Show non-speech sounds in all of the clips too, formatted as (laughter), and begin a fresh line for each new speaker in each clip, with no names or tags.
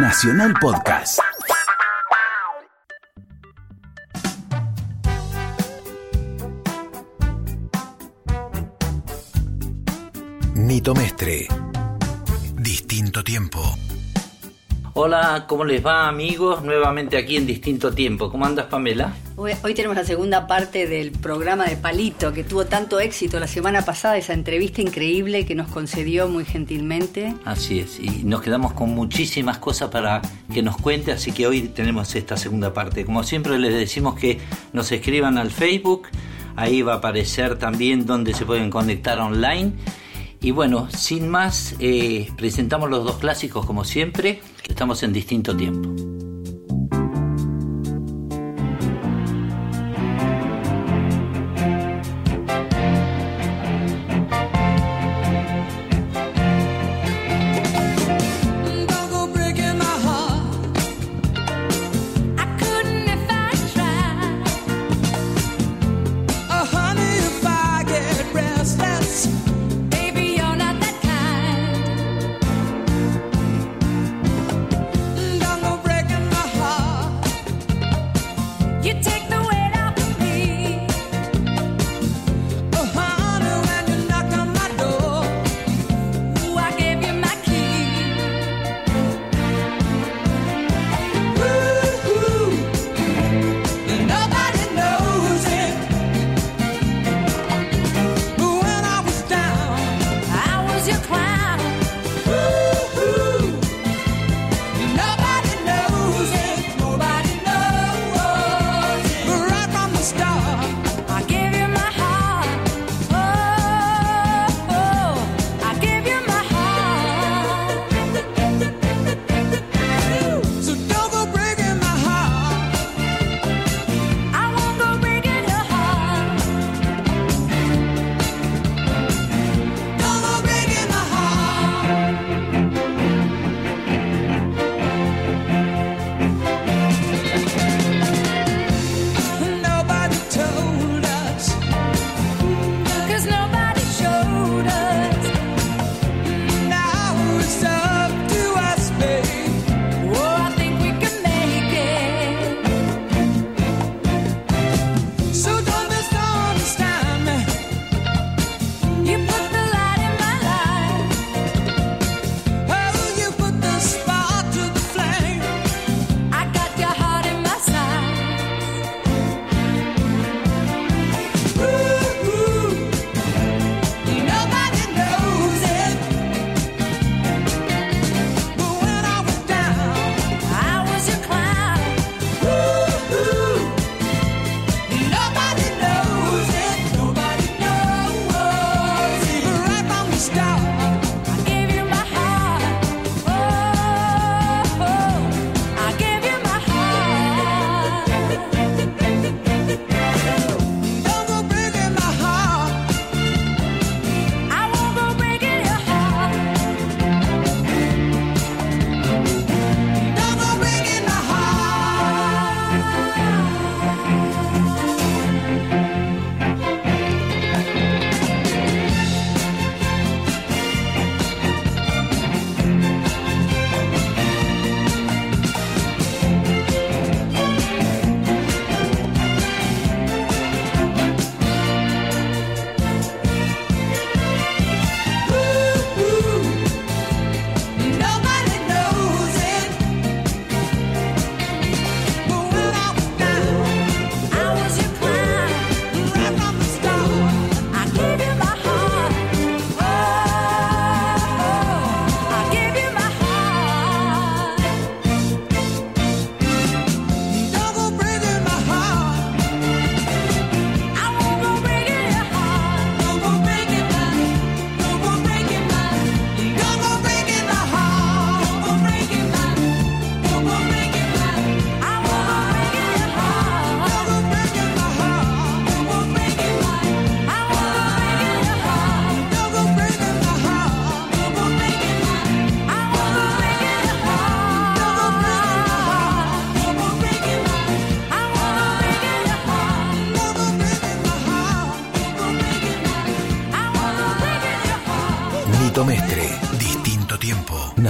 Nacional Podcast. Nito Mestre. Distinto tiempo.
Hola, ¿cómo les va amigos? Nuevamente aquí en Distinto Tiempo. ¿Cómo andas Pamela?
Hoy, tenemos la segunda parte del programa de Palito, que tuvo tanto éxito la semana pasada, esa entrevista increíble que nos concedió muy gentilmente.
Así es, y nos quedamos con muchísimas cosas para que nos cuente, así que hoy tenemos esta segunda parte. Como siempre les decimos que nos escriban al Facebook, ahí va a aparecer también donde se pueden conectar online. Y bueno, sin más, eh, presentamos los dos clásicos como siempre, que estamos en distinto tiempo.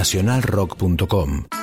nacionalrock.com.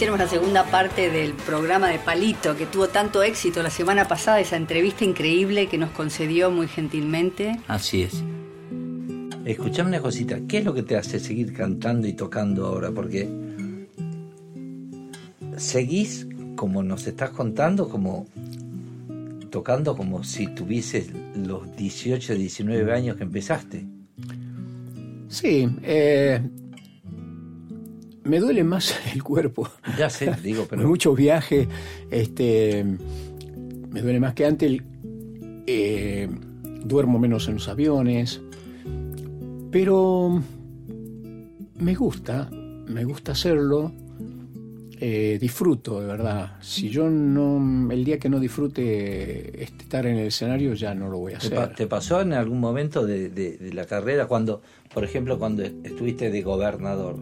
tenemos la segunda parte del programa de Palito que tuvo tanto éxito la semana pasada, esa entrevista increíble que nos concedió muy gentilmente.
Así es. Escuchame una cosita, ¿qué es lo que te hace seguir cantando y tocando ahora? Porque seguís, como nos estás contando, como tocando como si tuvieses los 18, 19 años que empezaste.
Sí, eh, me duele más (laughs) el cuerpo.
Ya sé, digo, pero (laughs)
Muchos viajes, este, me duele más que antes. eh, duermo menos en los aviones, pero me gusta, me gusta hacerlo. eh, disfruto, de verdad. Si yo no, el día que no disfrute este, estar en el escenario, ya no lo voy a
¿Te,
hacer.
pa- te pasó en algún momento de, de- de la carrera cuando, por ejemplo, cuando estuviste de gobernador.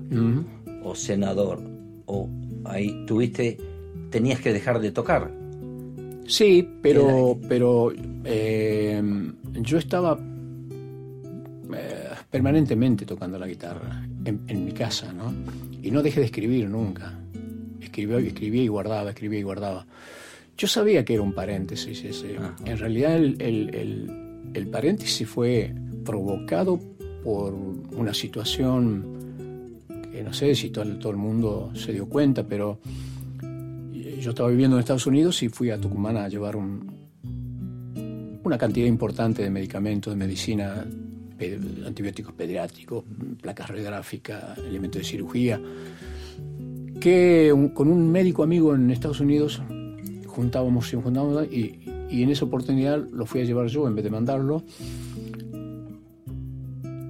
O senador o ahí tuviste, tenías que dejar de tocar?
Sí, pero, pero eh, yo estaba eh, permanentemente tocando la guitarra en, en mi casa, ¿no? Y no dejé de escribir nunca. Escribía, escribía y guardaba, escribía y guardaba. Yo sabía que era un paréntesis ese.
Ajá.
En realidad el, el- el- el paréntesis fue provocado por una situación que no sé si todo, todo el mundo se dio cuenta, pero yo estaba viviendo en Estados Unidos y fui a Tucumán a llevar un- una cantidad importante de medicamentos, de medicina, antibióticos pediátricos, placas radiográficas, elementos de cirugía, que con un médico amigo en Estados Unidos juntábamos juntábamos y, y en esa oportunidad lo fui a llevar yo en vez de mandarlo.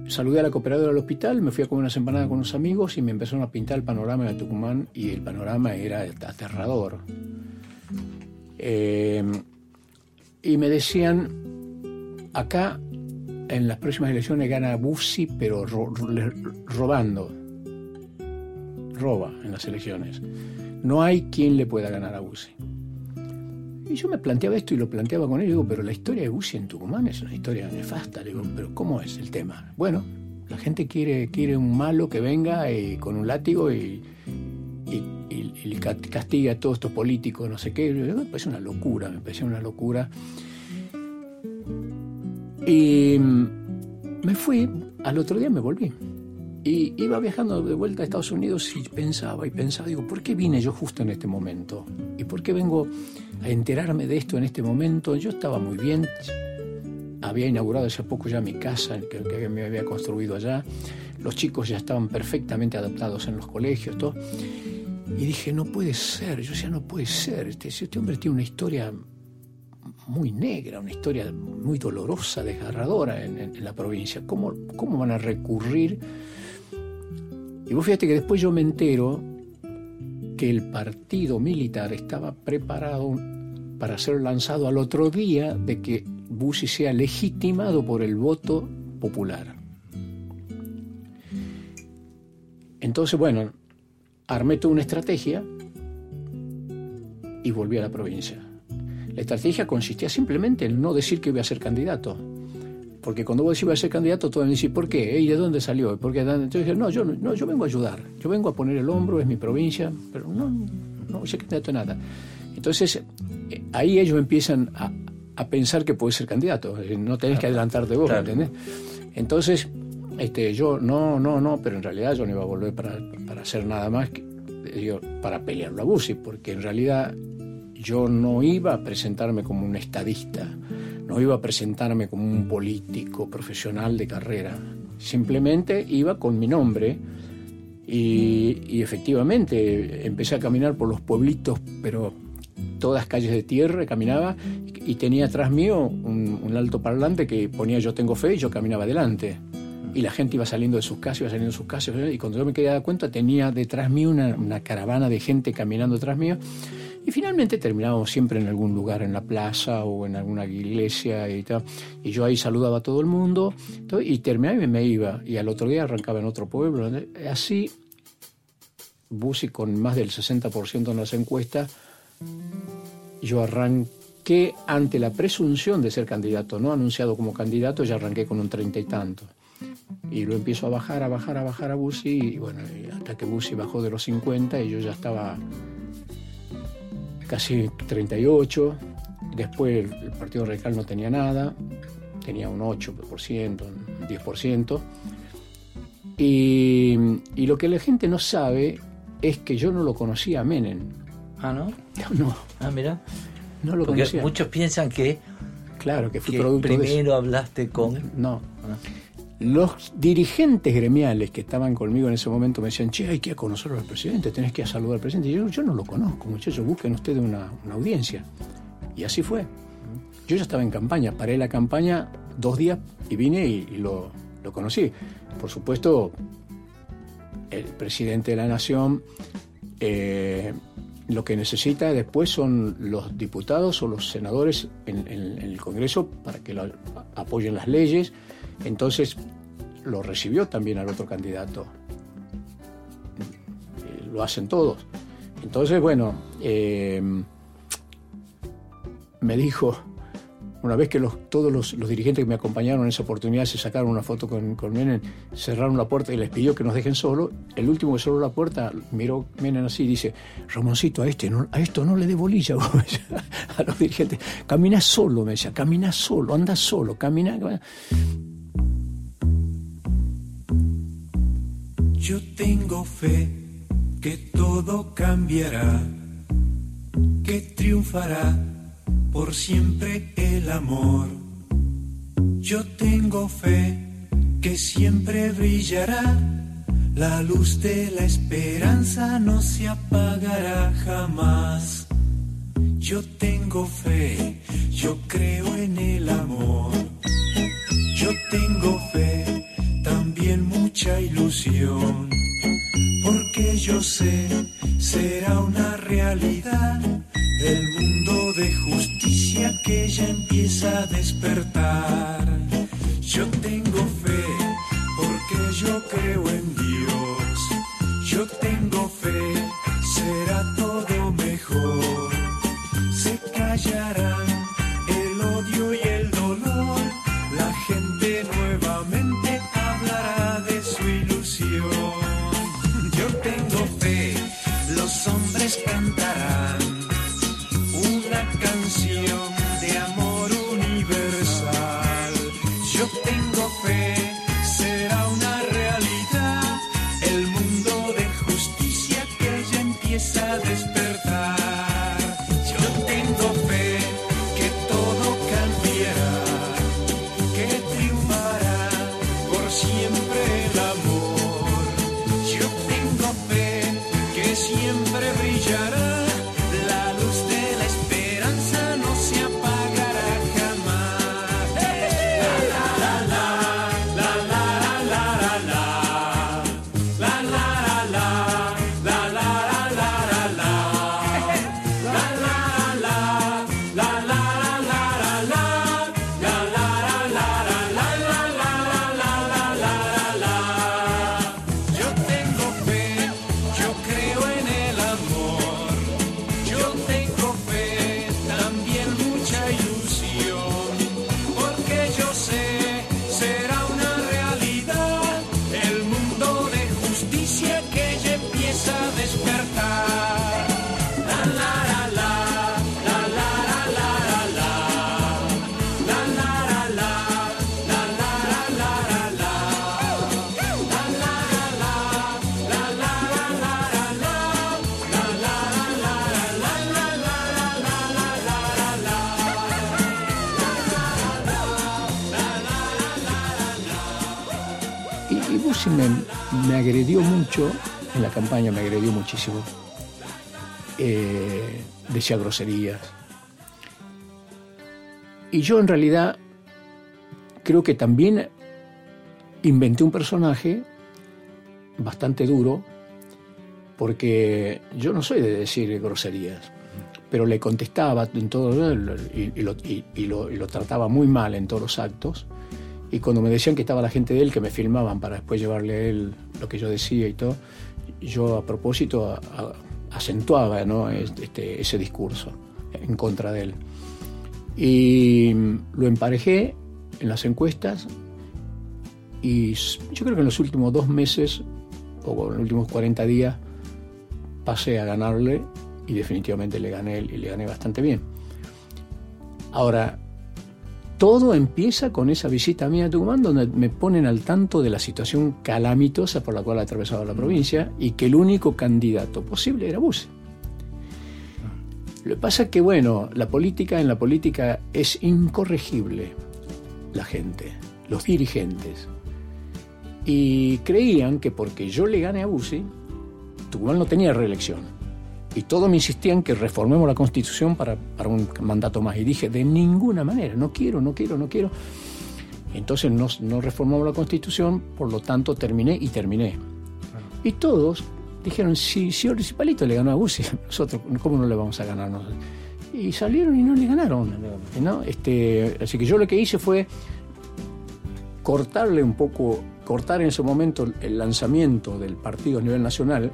Saludé a la cooperadora del hospital, me fui a comer unas empanadas con unos amigos y me empezaron a pintar el panorama de Tucumán y el panorama era aterrador. Eh, y me decían, acá en las próximas elecciones gana Bussi, pero robando. Roba en las elecciones. No hay quien le pueda ganar a Bussi. Y yo me planteaba esto y lo planteaba con y Digo, pero la historia de Bussi en Tucumán es una historia nefasta. Digo, pero ¿cómo es el tema? Bueno, la gente quiere, quiere un malo que venga y, con un látigo y, y, y- y ca- castiga a todos estos políticos, no sé qué. Me parece una locura, me parecía una locura. Y mm, me fui, al otro día me volví. Y iba viajando de vuelta a Estados Unidos y pensaba y pensaba, digo, ¿por qué vine yo justo en este momento? ¿Y por qué vengo a enterarme de esto en este momento? Yo estaba muy bien, había inaugurado hace poco ya mi casa que, que me había construido allá, los chicos ya estaban perfectamente adaptados en los colegios, todo. Y dije, no puede ser, yo decía, no puede ser, este, este hombre tiene una historia muy negra, una historia muy dolorosa, desgarradora en, en- en la provincia. ¿Cómo, ¿Cómo van a recurrir? Y vos fíjate que después yo me entero que el partido militar estaba preparado para ser lanzado al otro día de que Bussi sea legitimado por el voto popular. Entonces, bueno, armé toda una estrategia y volví a la provincia. La estrategia consistía simplemente en no decir que iba a ser candidato. Porque cuando vos decís iba a ser candidato, todos me dicen, ¿por qué? ¿Y de dónde salió? ¿Por qué? Entonces dije, no yo, no, yo vengo a ayudar. Yo vengo a poner el hombro, es mi provincia, pero no, no ser candidato a nada. Entonces, eh, ahí ellos empiezan a, a pensar que puede ser candidato. No tenés que adelantarte vos,
Claro.
¿entendés? Entonces, este, yo, no, no, no, pero en realidad yo no iba a volver para, para hacer nada más que, digo, para pelearlo a Bussi, porque en realidad yo no iba a presentarme como un estadista, no iba a presentarme como un político profesional de carrera, simplemente iba con mi nombre y, efectivamente empecé a caminar por los pueblitos, pero todas calles de tierra, caminaba y tenía atrás mío un, alto parlante que ponía yo tengo fe y yo caminaba adelante. Y la gente iba saliendo de sus casas, iba saliendo de sus casas, y cuando yo me quedé dar cuenta tenía detrás mío una, una caravana de gente caminando detrás mío. Y finalmente terminábamos siempre en algún lugar, en la plaza o en alguna iglesia y tal. Y yo ahí saludaba a todo el mundo y terminaba y me iba. Y al otro día arrancaba en otro pueblo. Así, Bussi con más del 60% en las encuestas, yo arranqué ante la presunción de ser candidato, no anunciado como candidato, ya arranqué con un treinta y tanto. Y lo empiezo a bajar, a bajar, a bajar a Bussi, y bueno, hasta que Bussi bajó de los 50 y yo ya estaba casi 38. Después el, Partido Radical no tenía nada, tenía un 8%, un 10%. Y, y lo que la gente no sabe es que yo no lo conocía a Menem.
Ah, ¿no? (laughs)
No,
Ah, mira.
no lo
Porque
conocía.
muchos piensan que,
Claro, que fui
que
producto de eso.
primero hablaste con...
No.
Ah.
Los dirigentes gremiales que estaban conmigo en ese momento me decían, che, hay que conocer al presidente, tenés que saludar al presidente. Y yo, no lo conozco, muchachos, busquen ustedes una, audiencia. Y así fue. Yo ya estaba en campaña, paré la campaña dos días y vine y, lo, conocí. Por supuesto, el presidente de la nación eh, lo que necesita después son los diputados o los senadores en, el Congreso para que apoyen las leyes. Entonces lo recibió también al otro candidato. Eh, Lo hacen todos. Entonces, bueno, eh, me dijo, una vez que todos los, dirigentes que me acompañaron en esa oportunidad se sacaron una foto con, con cerraron la puerta y les pidió que nos dejen solo, el último que cerró la puerta miró Menem así y dice, Ramoncito, a, este no- a esto no le dé bolilla (laughs) vos", me decía, a los dirigentes. Camina solo, me decía, camina solo, anda solo, camina. camina".
Yo tengo fe que todo cambiará, que triunfará por siempre el amor. Yo tengo fe que siempre brillará, la luz de la esperanza no se apagará jamás. Yo tengo fe, yo creo en el amor. Yo tengo fe, también mucha ilusión, porque yo sé, será una realidad el mundo de justicia que ya empieza a despertar. Yo tengo fe, porque yo creo en Dios. Yo tengo fe, será todo mejor. Se callarán
Bussi me, me agredió mucho, en la campaña me agredió muchísimo. Eh, decía groserías. Y yo en realidad creo que también inventé un personaje bastante duro, porque yo no soy de decir groserías, pero le contestaba en todo y lo- y lo trataba muy mal en todos los actos. Y cuando me decían que estaba la gente de él, que me filmaban para después llevarle a él lo que yo decía y todo, yo a propósito a- a- acentuaba ¿no? este, ese discurso en contra de él. Y lo emparejé en las encuestas y yo creo que en los últimos dos meses o en los últimos 40 días pasé a ganarle y definitivamente le gané y le gané bastante bien. Ahora, todo empieza con esa visita mía a Tucumán donde me ponen al tanto de la situación calamitosa por la cual ha atravesado la provincia y que el único candidato posible era Bussi. Lo que pasa es que, bueno, la política, en la política es incorregible la gente, los dirigentes. Y creían que porque yo le gané a Bussi, Tucumán no tenía reelección. Y todos me insistían que reformemos la constitución para, para un mandato más. Y dije, de ninguna manera, no quiero, no quiero, no quiero. Entonces no, no reformamos la constitución, por lo tanto terminé y terminé. Y todos dijeron, si, si Palito le ganó a Bussi, (laughs) nosotros, ¿cómo no le vamos a ganar? nosotros? Y salieron y no le ganaron. ¿no? Este, así que yo lo que hice fue cortarle un poco, cortar en ese momento el lanzamiento del partido a nivel nacional.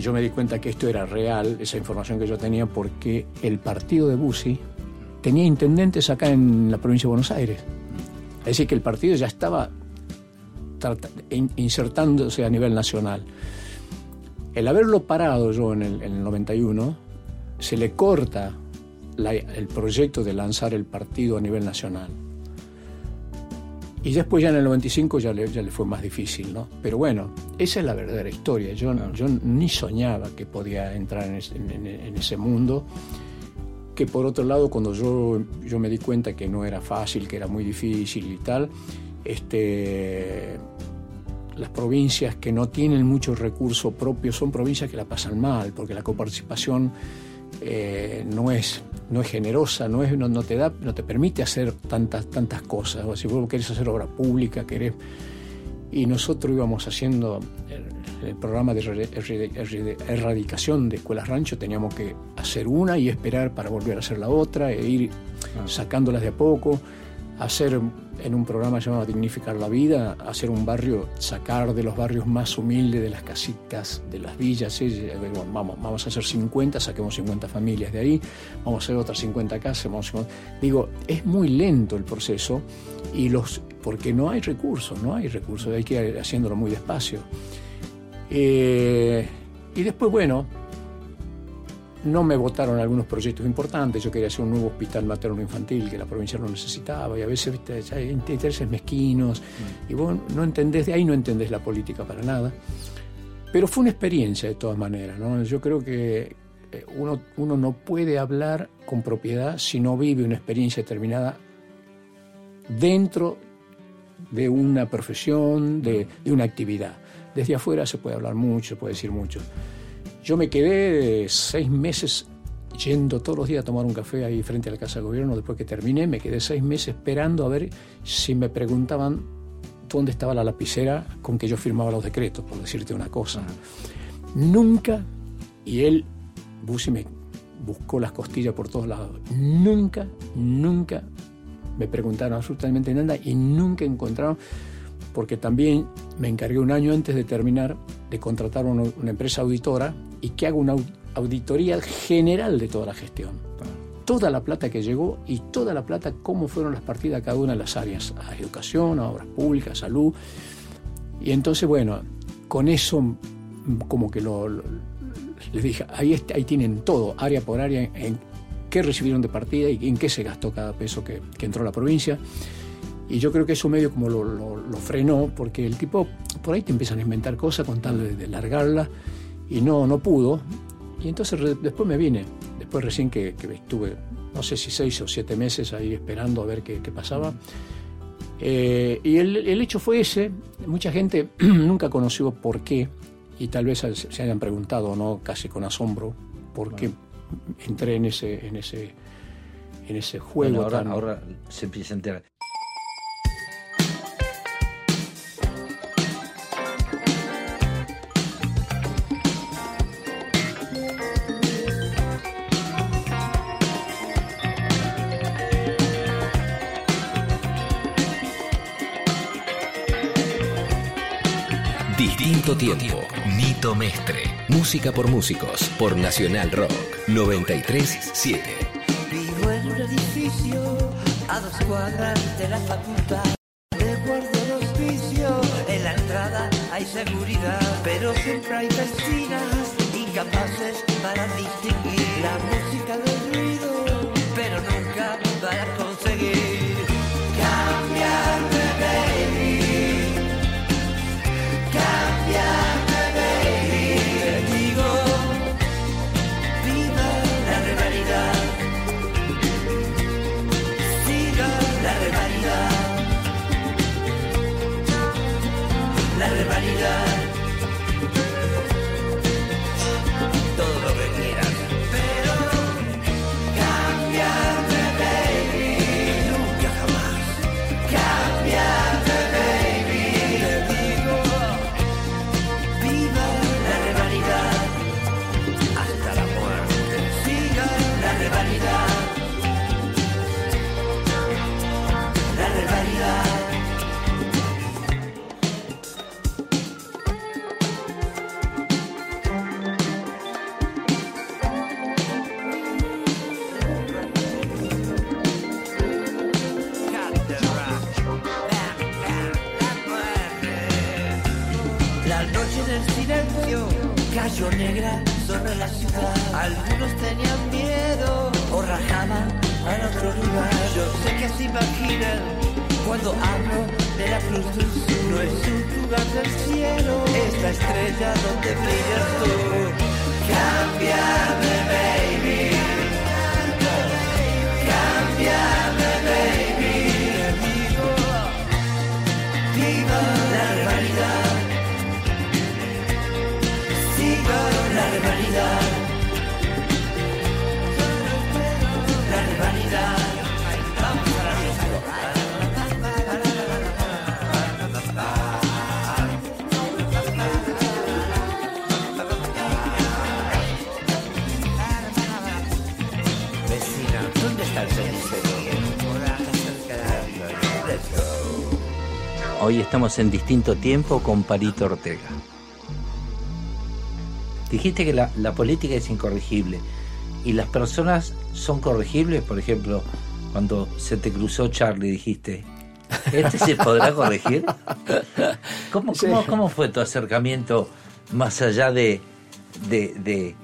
Y yo me di cuenta que esto era real, esa información que yo tenía, porque el partido de Bussi tenía intendentes acá en la provincia de Buenos Aires. Es decir, que el partido ya estaba insertándose a nivel nacional. El haberlo parado yo en el, en el 91, se le corta el proyecto de lanzar el partido a nivel nacional. Y después ya en el 95 ya le, ya le fue más difícil, ¿no? Pero bueno, esa es la verdadera historia. Yo, yo ni soñaba que podía entrar en ese mundo. Que por otro lado, cuando yo, yo me di cuenta que no era fácil, que era muy difícil y tal, este, las provincias que no tienen mucho recurso propio son provincias que la pasan mal, porque la coparticipación eh, no, es, no es generosa, no, es, no, no te da, no te permite hacer tantas, tantas cosas. O si vos querés hacer obra pública, querés. Y nosotros íbamos haciendo el, el programa de erradicación de escuelas rancho, teníamos que hacer una y esperar para volver a hacer la otra, e ir sacándolas de a poco, hacer en un programa llamado Dignificar la Vida, hacer un barrio, sacar de los barrios más humildes, de las casitas, de las villas, ¿sí? Bueno, vamos, vamos a hacer 50, saquemos 50 familias de ahí, vamos a hacer otras 50 casas, vamos a... Digo, es muy lento el proceso y los porque no hay recursos, no hay recursos, hay que ir haciéndolo muy despacio. Eh, y después, bueno, no me votaron algunos proyectos importantes. Yo quería hacer un nuevo hospital materno infantil que la provincia no necesitaba y a veces ¿viste? hay intereses mezquinos y vos no entendés, de ahí no entendés la política para nada. Pero fue una experiencia de todas maneras. ¿no? Yo creo que eh, uno, uno no puede hablar con propiedad si no vive una experiencia determinada dentro de una profesión, de, de una actividad. Desde afuera se puede hablar mucho, se puede decir mucho. Yo me quedé seis meses yendo todos los días a tomar un café ahí frente a la Casa de Gobierno. Después que terminé, me quedé seis meses esperando a ver si me preguntaban dónde estaba la lapicera con que yo firmaba los decretos, por decirte una cosa. Nunca, y él, Bussi me buscó las costillas por todos lados, nunca, nunca me preguntaron absolutamente nada y nunca encontraron, porque también me encargué un año antes de terminar de contratar una, una empresa auditora y que haga una au- auditoría general de toda la gestión. Toda la plata que llegó y toda la plata, cómo fueron las partidas cada una de las áreas, a educación, a obras públicas, salud. Y entonces, bueno, con eso mm, como que lo, les dije, ahí, está- ahí tienen todo, área por área, en, en qué recibieron de partida y en qué se gastó cada peso que, que entró a la provincia. Y yo creo que eso medio como lo, lo- lo frenó, porque el tipo por ahí te empiezan a inventar cosas con tal de, de largarla, y no, no pudo. Y entonces re- después me vine, después recién que, que estuve, no sé si seis o siete meses ahí esperando a ver qué, qué pasaba. Eh, y el, el hecho fue ese, mucha gente (clears throat) nunca conoció por qué, y tal vez se hayan preguntado, ¿no? casi con asombro, por qué entré en ese, en ese, en ese juego.
Bueno, ahora,
tan-
ahora se empieza a enterar.
Distinto tiempo. Nito Mestre. Música por músicos. Por Nacional Rock. 937.
Vivo en un edificio a dos cuadras de la facultad. De guardo el hospicio, en la entrada hay seguridad, pero siempre hay vecinas incapaces para distinguir
estamos en distinto tiempo con Parito Ortega. Dijiste que la, la política es incorregible y las personas son corregibles, por ejemplo, cuando se te cruzó Charlie dijiste, ¿este se podrá corregir? ¿Cómo, cómo, cómo fue tu acercamiento más allá de, de, de,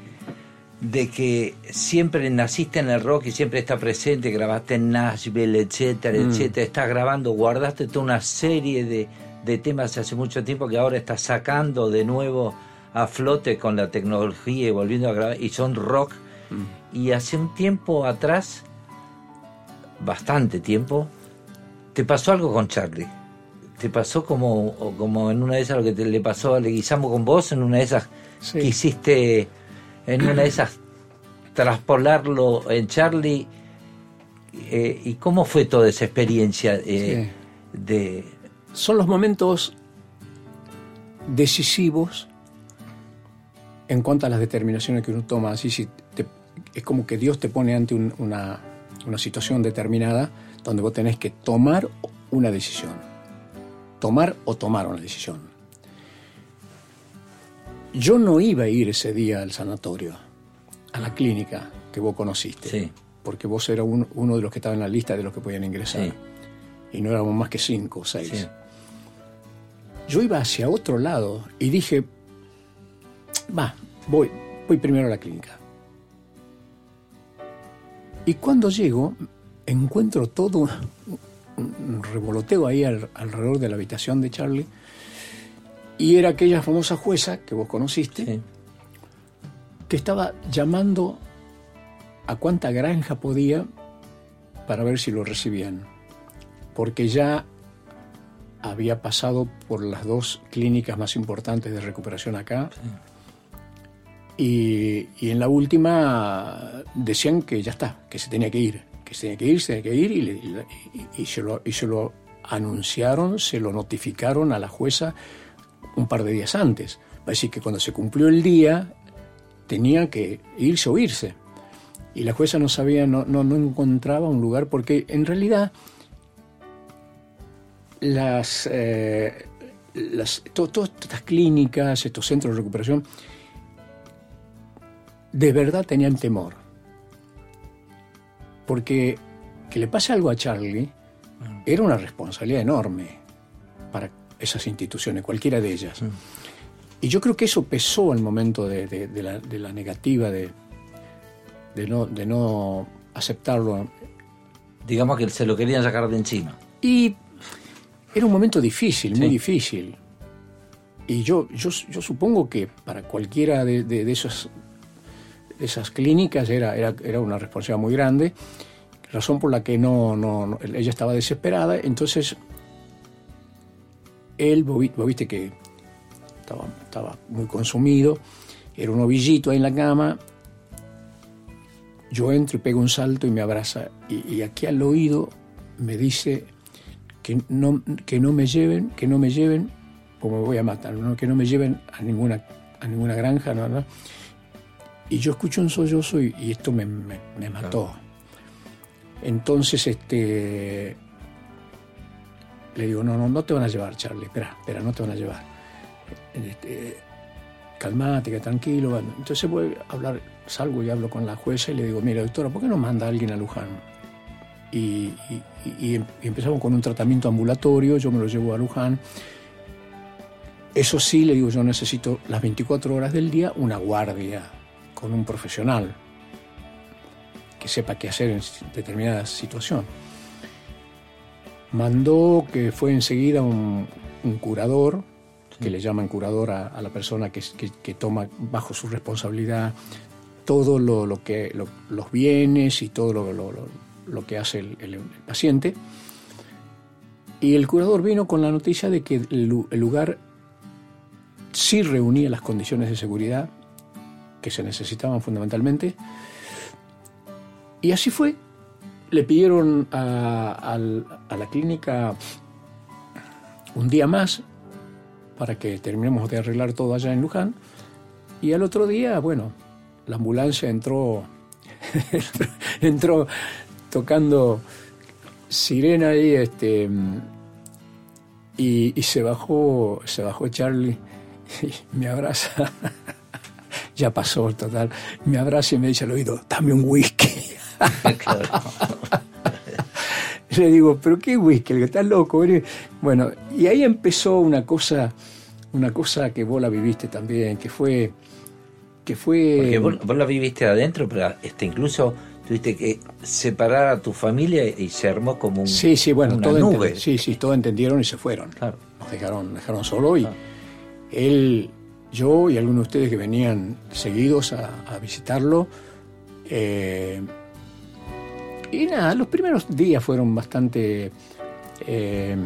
de que siempre naciste en el rock y siempre está presente, grabaste en Nashville, etcétera, etcétera, estás grabando, guardaste toda una serie de, de temas hace mucho tiempo que ahora estás sacando de nuevo a flote con la tecnología y volviendo a grabar, y son rock. Y hace un tiempo atrás, bastante tiempo, te pasó algo con Charlie. Te pasó como, como en una de esas lo que te, le pasó a Leguizamo con vos, en una de esas
Sí.
que hiciste, en una de esas traspolarlo en Charlie. eh, ¿Y cómo fue toda esa experiencia eh, de...
son los momentos decisivos en cuanto a las determinaciones que uno toma. Así si te- es como que Dios te pone ante un- una, una situación determinada donde vos tenés que tomar una decisión. Tomar o tomar una decisión. Yo no iba a ir ese día al sanatorio, a la clínica que vos conociste,
Sí.
porque vos eras un- uno de los que estaba en la lista de los que podían ingresar.
Sí.
Y no éramos más que cinco o seis
Sí.
yo iba hacia otro lado y dije, va, voy, voy primero a la clínica. Y cuando llego, encuentro todo un, un revoloteo ahí al- alrededor de la habitación de Charlie. Y era aquella famosa jueza que vos conociste,
Sí.
que estaba llamando a cuánta granja podía para ver si lo recibían. Porque ya había pasado por las dos clínicas más importantes de recuperación acá. Y, y en la última decían que ya está, que se tenía que ir, que se tenía que ir, se tenía que ir, y, le- y la- y- y se lo, y se lo anunciaron, se lo notificaron a la jueza un par de días antes. Va a decir que cuando se cumplió el día tenía que irse o irse. Y la jueza no sabía, no, no, no encontraba un lugar, porque en realidad las, eh, las to- todas estas clínicas, estos centros de recuperación, de verdad tenían temor. Porque que le pase algo a Charlie era una responsabilidad enorme para esas instituciones, cualquiera de ellas. Y yo creo que eso pesó al momento de, de- de la, de la negativa de, de no, de no aceptarlo.
Digamos que se lo querían sacar de encima.
Y era un momento difícil, muy difícil. Y yo, yo, yo supongo que para cualquiera de, de- de esas, esas clínicas era, era, era una responsabilidad muy grande, razón por la que no, no, no- ella estaba desesperada. Entonces, él, vos vi- vos viste que estaba, estaba muy consumido, era un ovillito ahí en la cama. Yo entro y pego un salto y me abraza. Y, y aquí al oído me dice que no, que no me lleven, que no me lleven, como me voy a matar, ¿no? que no me lleven a ninguna, a ninguna granja, no, no. Y yo escucho un sollozo y, y esto me, me- me mató. Entonces, este, le digo, no, no, no te van a llevar, Charlie, espera, espera, no te van a llevar. Este, calmate, que tranquilo. Entonces voy a hablar, salgo y hablo con la jueza y le digo, mira, doctora, ¿por qué no manda a alguien a Luján? Y, y- y empezamos con un tratamiento ambulatorio, yo me lo llevo a Luján. Eso sí, le digo, yo necesito las 24 horas del día una guardia con un profesional que sepa qué hacer en determinada situación. Mandó que fue enseguida un, un curador, que le llaman curador a, la persona que, que- toma bajo su responsabilidad todo lo, lo que, lo- los bienes y todo lo, lo- que hace el, paciente. Y el curador vino con la noticia de que el lugar sí reunía las condiciones de seguridad que se necesitaban fundamentalmente. Y así fue. Le pidieron a, la clínica un día más para que terminemos de arreglar todo allá en Luján. Y al otro día, bueno, la ambulancia entró, (laughs) entró tocando sirena ahí, este, y, y se bajó, se bajó Charlie y me abraza. (laughs) ya pasó, total. Me abraza y me dice al oído, dame un whisky. (laughs)
Claro.
Le digo, ¿pero qué whisky? El que está loco. eres?". Bueno, y ahí empezó una cosa, una cosa que vos la viviste también, que fue, que fue.
Porque vos, vos la viviste adentro, pero este, incluso tuviste que separar a tu familia y se armó como un,
Sí, sí, bueno,
una
todo
nube.
sí, sí, todo entendieron y se fueron.
Claro.
Nos dejaron, dejaron solo y
Claro.
él, yo y algunos de ustedes que venían seguidos a, a visitarlo. eh, y nada, los primeros días fueron bastante eh,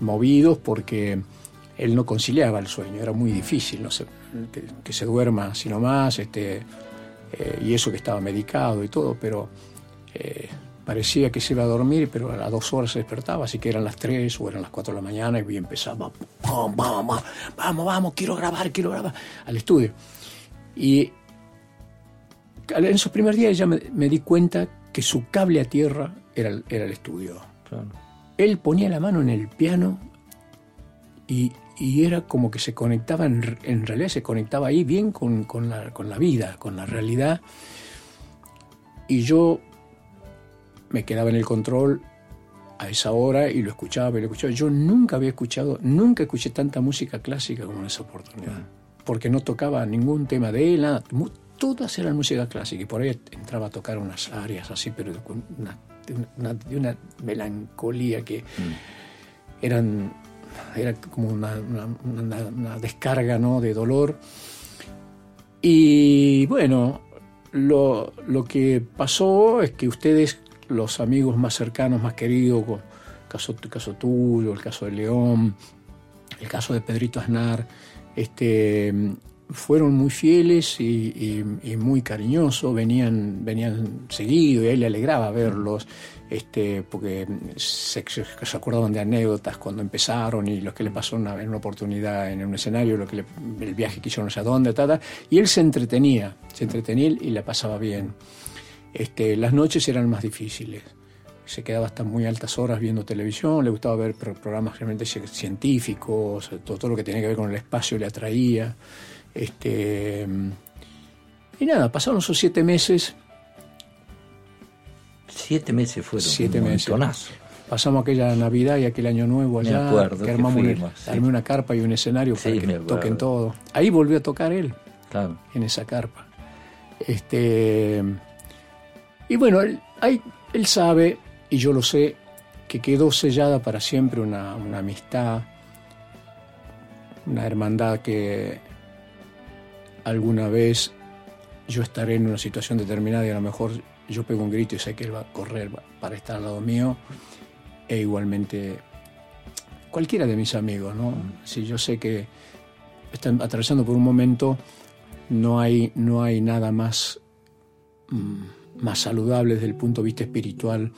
movidos porque él no conciliaba el sueño, era muy difícil, que, se duerma así nomás, este, eh, y eso que estaba medicado y todo, pero eh, parecía que se iba a dormir, pero a las dos horas se despertaba, así que eran las tres o eran las cuatro de la mañana y empezaba, vamos, vamos, vamos, vamos, quiero grabar, quiero grabar, al estudio. Y en esos primeros días ya me di cuenta que su cable a tierra era, el- era el estudio.
Claro.
Él ponía la mano en el piano y, y era como que se conectaba, en, en realidad se conectaba ahí bien con, con la, con la vida, con la realidad. Y yo me quedaba en el control a esa hora y lo escuchaba y lo escuchaba. Yo nunca había escuchado, nunca escuché tanta música clásica como en esa oportunidad. Porque no tocaba ningún tema de él, nada. Todas eran música clásica y por ahí entraba a tocar unas áreas así, pero con una, de, una, de una melancolía que eran era como una, descarga ¿no? de dolor. Y bueno, lo, lo que pasó es que ustedes, los amigos más cercanos, más queridos, co- caso, el caso tuyo, el caso de León, el caso de Pedrito Aznar, este, fueron muy fieles y, y- muy cariñosos, venían, venían seguido y a él le alegraba verlos, este, porque se, acordaban de anécdotas cuando empezaron y lo que le pasó una- en una oportunidad en un escenario, lo que le- el viaje que hicieron no sé dónde, ta, ta, y él se entretenía, se entretenía y la pasaba bien. Este, las noches eran más difíciles. Se quedaba hasta muy altas horas viendo televisión, le gustaba ver pro- programas realmente ci- científicos, todo, todo lo que tenía que ver con el espacio le atraía. Este, y nada, pasaron esos siete meses,
Siete meses fueron.
siete
un
meses.
montonazo.
Pasamos aquella Navidad y aquel año nuevo
Me
allá,
acuerdo
que
que
armamos un-
fuimos, sí.
armé una carpa y un escenario
Sí,
para que
me
toquen todo. Ahí volvió a tocar él.
Claro.
en esa carpa. Este, y bueno, él, hay- él sabe, y yo lo sé, que quedó sellada para siempre una, una amistad, una hermandad que alguna vez yo estaré en una situación determinada y a lo mejor yo pego un grito y sé que él va a correr para estar al lado mío, e igualmente cualquiera de mis amigos, ¿no? Si yo sé que están atravesando por un momento no hay, no hay nada más, mm, más saludable desde el punto de vista espiritual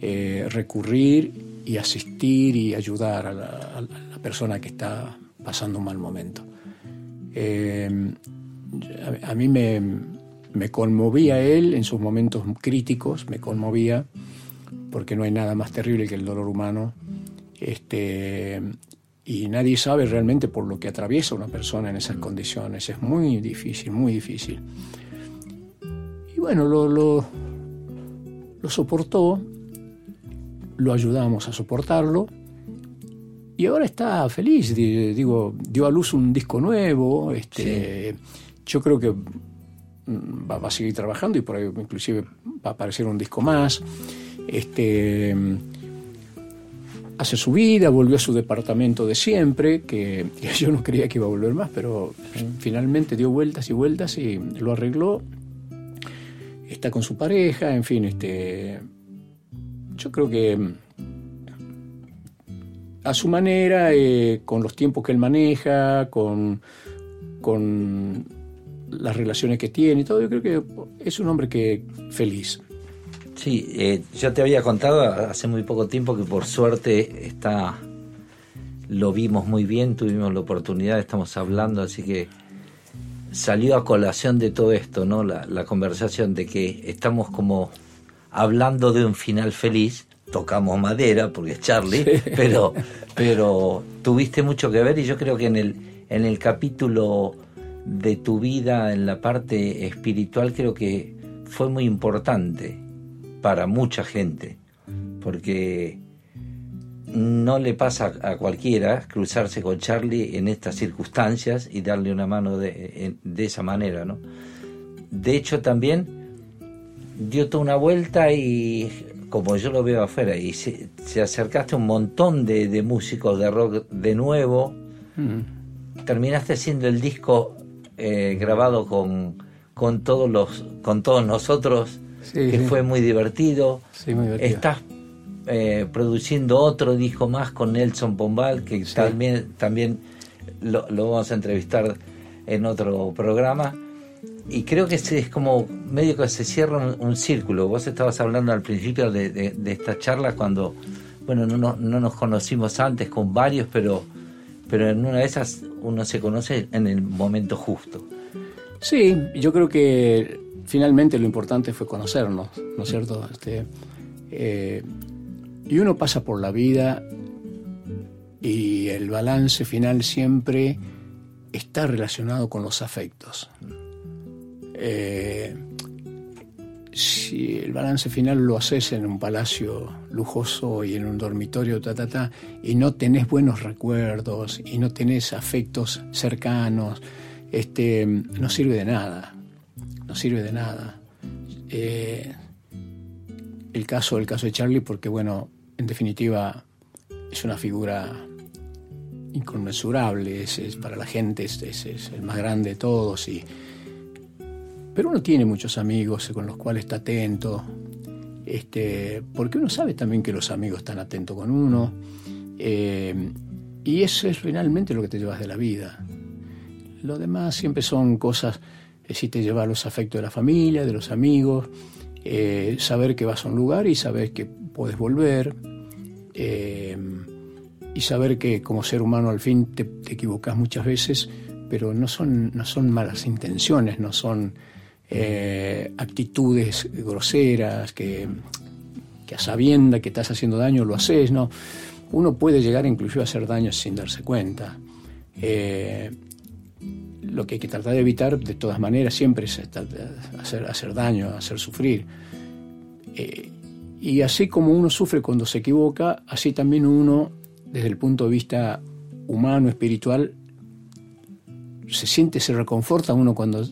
eh, recurrir y asistir y ayudar a la, a la persona que está pasando un mal momento. Eh, a, a mí me, me conmovía él en sus momentos críticos, me conmovía porque no hay nada más terrible que el dolor humano. Este, y nadie sabe realmente por lo que atraviesa una persona en esas condiciones. Es muy difícil, muy difícil. Y bueno, lo, lo, lo soportó, lo ayudamos a soportarlo y ahora está feliz. di- Digo, dio a luz un disco nuevo. Este, Yo creo que mm, va, va a seguir trabajando y por ahí inclusive va a aparecer un disco más. Este, hace su vida, volvió a su departamento de siempre, que, que yo no creía que iba a volver más, pero finalmente dio vueltas y vueltas y lo arregló. Está con su pareja, en fin, este, yo creo que mm, a su manera, eh, con los tiempos que él maneja, con, con las relaciones que tiene y todo, yo creo que es un hombre que feliz.
Sí, eh, yo te había contado hace muy poco tiempo que por suerte está, lo vimos muy bien, tuvimos la oportunidad, estamos hablando, así que salió a colación de todo esto, ¿no? La, la conversación de que estamos como hablando de un final feliz, tocamos madera porque es Charlie, pero, pero tuviste mucho que ver y yo creo que en el, en el capítulo de tu vida, en la parte espiritual, creo que fue muy importante para mucha gente, porque no le pasa a cualquiera cruzarse con Charlie en estas circunstancias y darle una mano de, de esa manera, ¿no? De hecho, también dio toda una vuelta y, como yo lo veo afuera, y se, se acercaste a un montón de, de músicos de rock de nuevo, terminaste haciendo el disco eh, grabado con, con todos los con todos nosotros
Sí,
que
sí.
fue muy divertido
Sí, muy divertido.
estás eh, produciendo otro disco más con Nelson Pombal que también también lo, lo vamos a entrevistar en otro programa y creo que es como medio que se cierra un, círculo vos estabas hablando al principio de, esta charla cuando bueno no, no, no nos conocimos antes con varios pero pero en una de esas uno se conoce en el momento justo
Sí, yo creo que finalmente lo importante fue conocernos, ¿no es cierto? Este, eh, y uno pasa por la vida y el balance final siempre está relacionado con los afectos. Eh, si el balance final lo haces en un palacio lujoso y en un dormitorio, ta, ta, ta, y no tenés buenos recuerdos y no tenés afectos cercanos, este, no sirve de nada. No sirve de nada. Eh, el caso, el caso de Charlie, porque bueno, en definitiva es una figura inconmensurable, es, para la gente es- es el más grande de todos y pero uno tiene muchos amigos con los cuales está atento. este, porque uno sabe también que los amigos están atentos con uno, eh, y eso es finalmente lo que te llevas de la vida. Lo demás siempre son cosas, eh, si te llevas los afectos de la familia, de los amigos, eh, saber que vas a un lugar y saber que puedes volver, y saber que como ser humano al fin te, te equivocas muchas veces, pero no son, no son malas intenciones, no son eh, actitudes groseras que, a sabienda que estás haciendo daño lo haces, ¿no? Uno puede llegar inclusive a hacer daño sin darse cuenta. Eh, lo que hay que tratar de evitar de todas maneras siempre es hacer daño, hacer sufrir. Eh, y así como uno sufre cuando se equivoca, así también uno, desde el punto de vista humano, espiritual, se siente, se reconforta uno cuando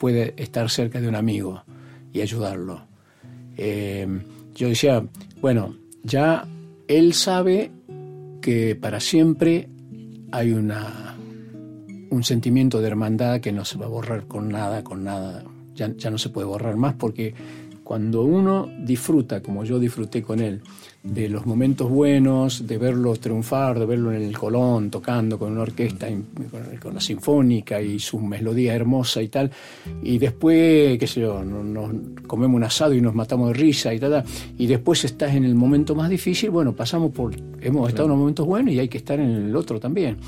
puede estar cerca de un amigo y ayudarlo. Eh, yo decía, bueno, ya él sabe que para siempre hay una, un sentimiento de hermandad que no se va a borrar con nada, con nada. Ya, ya no se puede borrar más porque cuando uno disfruta, como yo disfruté con él, de los momentos buenos, de verlo triunfar, de verlo en el Colón tocando con una orquesta, in- con, la sinfónica y su melodía hermosa y tal, y después, qué sé yo, no- nos comemos un asado y nos matamos de risa y tal, tal, y después estás en el momento más difícil, bueno, pasamos por, hemos estado en los momentos buenos y hay que estar en el otro también.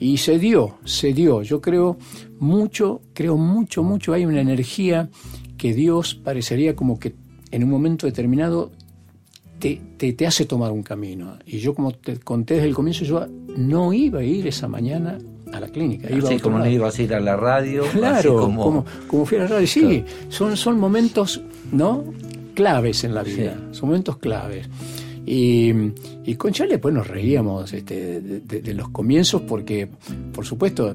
Y se dio, se dio. Yo creo mucho, creo mucho, mucho, hay una energía que Dios parecería como que en un momento determinado te, te, hace tomar un camino. Y yo, como te conté desde el comienzo, yo no iba a ir esa mañana a la clínica. Iba
Así como no ibas a ir a la radio, así
Claro,
como,
como, como, fui a la radio. Sí, son, son momentos ¿no? claves en la vida, son momentos claves. Y, y con Charlie pues nos reíamos este, de, de- de los comienzos porque, por supuesto,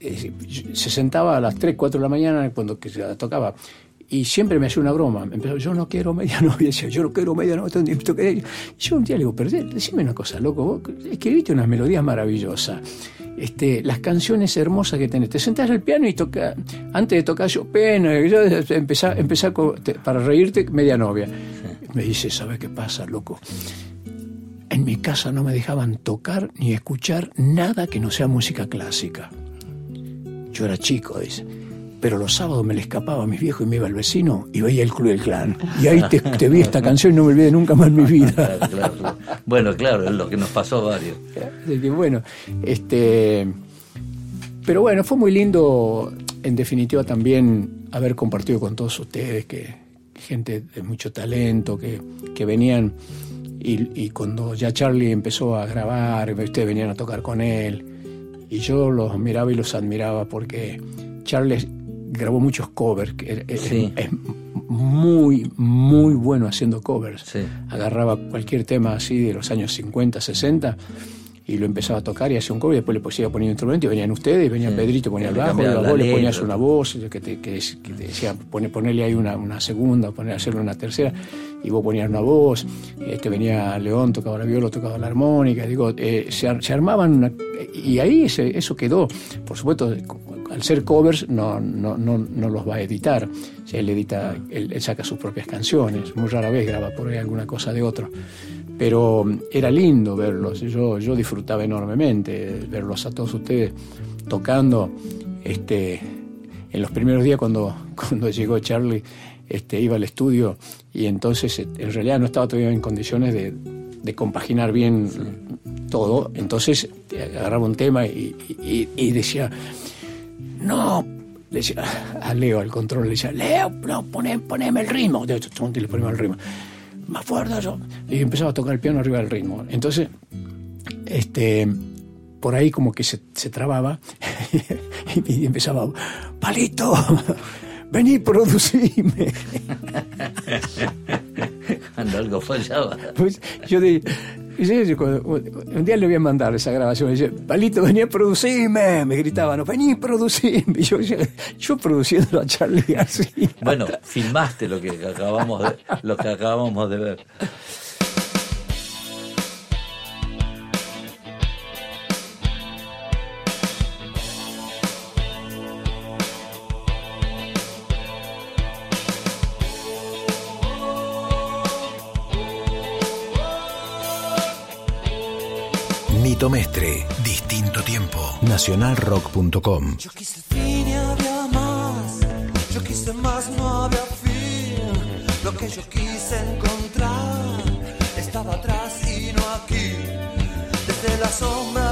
eh, se sentaba a las 3, 4 de la mañana cuando que tocaba y siempre me hacía una broma. Empezó, yo no quiero media novia. (laughs) Decía, yo no quiero media novia. Y yo un día le digo, pero decime una cosa, loco, vos escribiste unas melodías maravillosas. Este, las canciones hermosas que tenés. Te sentás al piano y toca, antes de tocar yo empezá, empezá con- te- para reírte, media novia. Me dice, ¿sabes qué pasa, loco? En mi casa no me dejaban tocar ni escuchar nada que no sea música clásica. Yo era chico, dice. Pero los sábados me le escapaba a mis viejos y me iba al vecino y veía el Club del Clan. Y ahí te, te vi esta canción y no me olvidé nunca más en mi vida. (laughs)
Claro, claro, claro. Bueno, claro, es lo que nos pasó a varios.
Así que bueno, este. Pero bueno, fue muy lindo, en definitiva, también haber compartido con todos ustedes, que gente de mucho talento, que, que venían. Y, y cuando ya Charlie empezó a grabar, ustedes venían a tocar con él. Y yo los miraba y los admiraba porque Charlie grabó muchos covers. que es-
Sí.
es muy, muy bueno haciendo covers
Sí.
agarraba cualquier tema así de los años 50, 60 y lo empezaba a tocar y hacía un cover y después le iba poniendo instrumento y venían ustedes, venía
Sí.
Pedrito, ponía el bajo,
la
le ponías una voz que te, que, te decía, pone, ponerle ahí una, una segunda, poner, hacerle una tercera y vos ponías una voz, este venía León, tocaba la viola, tocaba la armónica, digo, eh, se, se armaban una- y ahí ese- eso quedó. Por supuesto, al ser covers no, no, no, no los va a editar. O sea, él edita, él, él saca sus propias canciones, muy rara vez graba por ahí alguna cosa de otro. Pero mm, era lindo verlos, yo, yo disfrutaba enormemente verlos a todos ustedes tocando. Este, en los primeros días cuando, (laughs) cuando llegó Charlie, este, iba al estudio y entonces eh, en realidad no estaba todavía en condiciones de, de compaginar bien todo. Entonces eh, agarraba un tema y, y- y decía, no, le decía a Leo, al control, le decía, Leo, no, poné- poneme el ritmo. De hecho, le ponemos el ritmo. Más fuerte yo. Y empezaba a tocar el piano arriba del ritmo. Entonces, este, por ahí como que se, se trababa (laughs) y empezaba, palito, vení, producime. (laughs)
Cuando algo fallaba.
Pues yo de, yo- un día le voy a mandar esa grabación. Dice, Palito, venía a producirme. Me gritaban, vení a producirme. (laughs) Yo, yo, yo produciendo a Charlie así.
Bueno, filmaste lo que acabamos de, lo que acabamos de ver.
Tito Mestre, Distinto Tiempo, nacionalrock.com.
Yo quise fin y había más, yo quise más, no había fin. Lo que yo quise encontrar estaba atrás y no aquí, desde la sombra.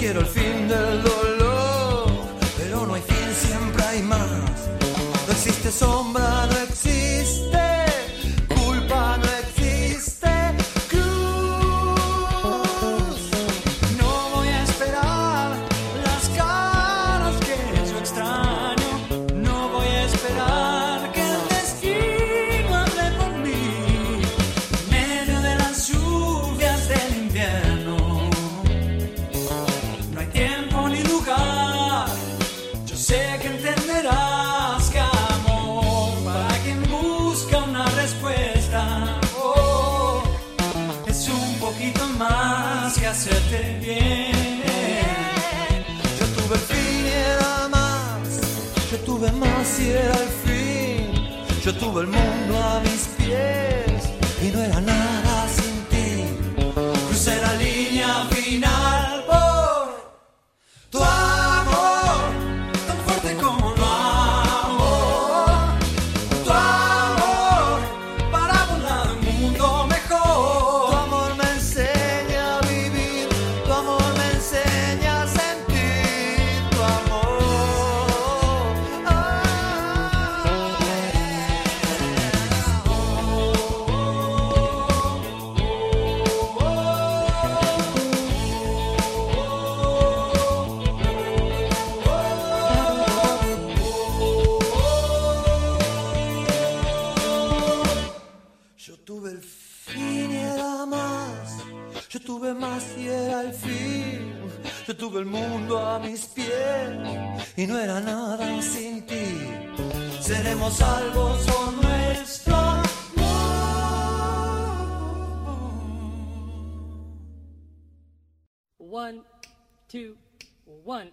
quiero el fin del dolor, pero no hay fin, siempre hay más. No existe sombra, no todo el mundo. Yo tuve el fin y era más, yo tuve más y era el fin, yo tuve el mundo a mis pies y no era nada sin ti. Seremos salvos o nuestro amor.
One, two, one.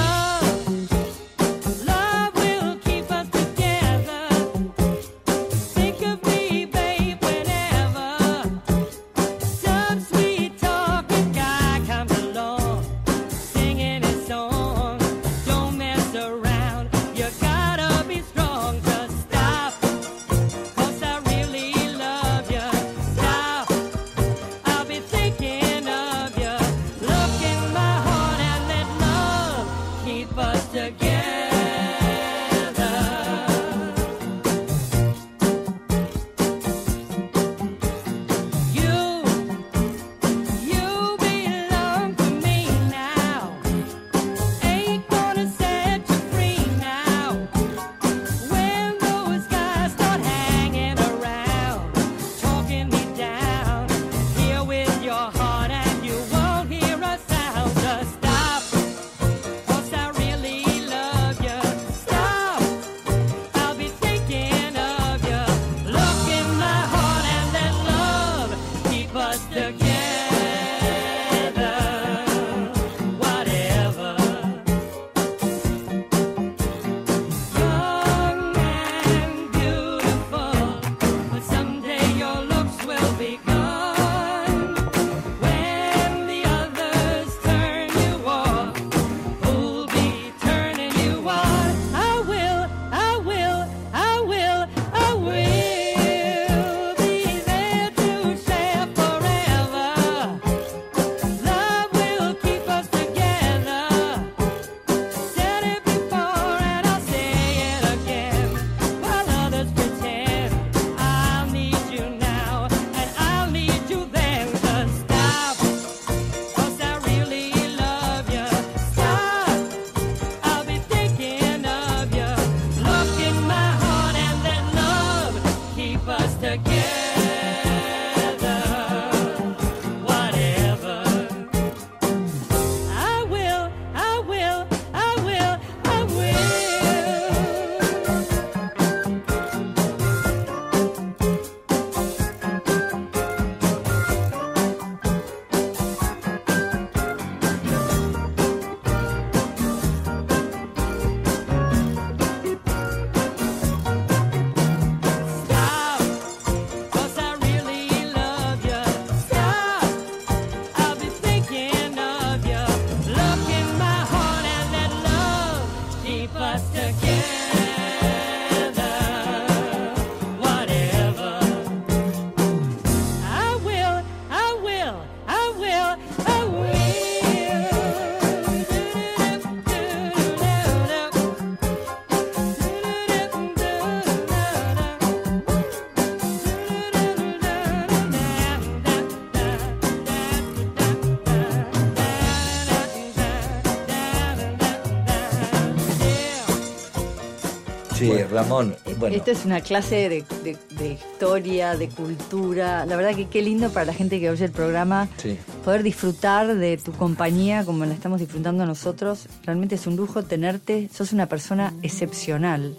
Ramón, bueno.
Esto es una clase de, de- de historia, de cultura. La verdad que qué lindo para la gente que oye el programa
Sí.
poder disfrutar de tu compañía como la estamos disfrutando nosotros. Realmente es un lujo tenerte. Sos una persona excepcional.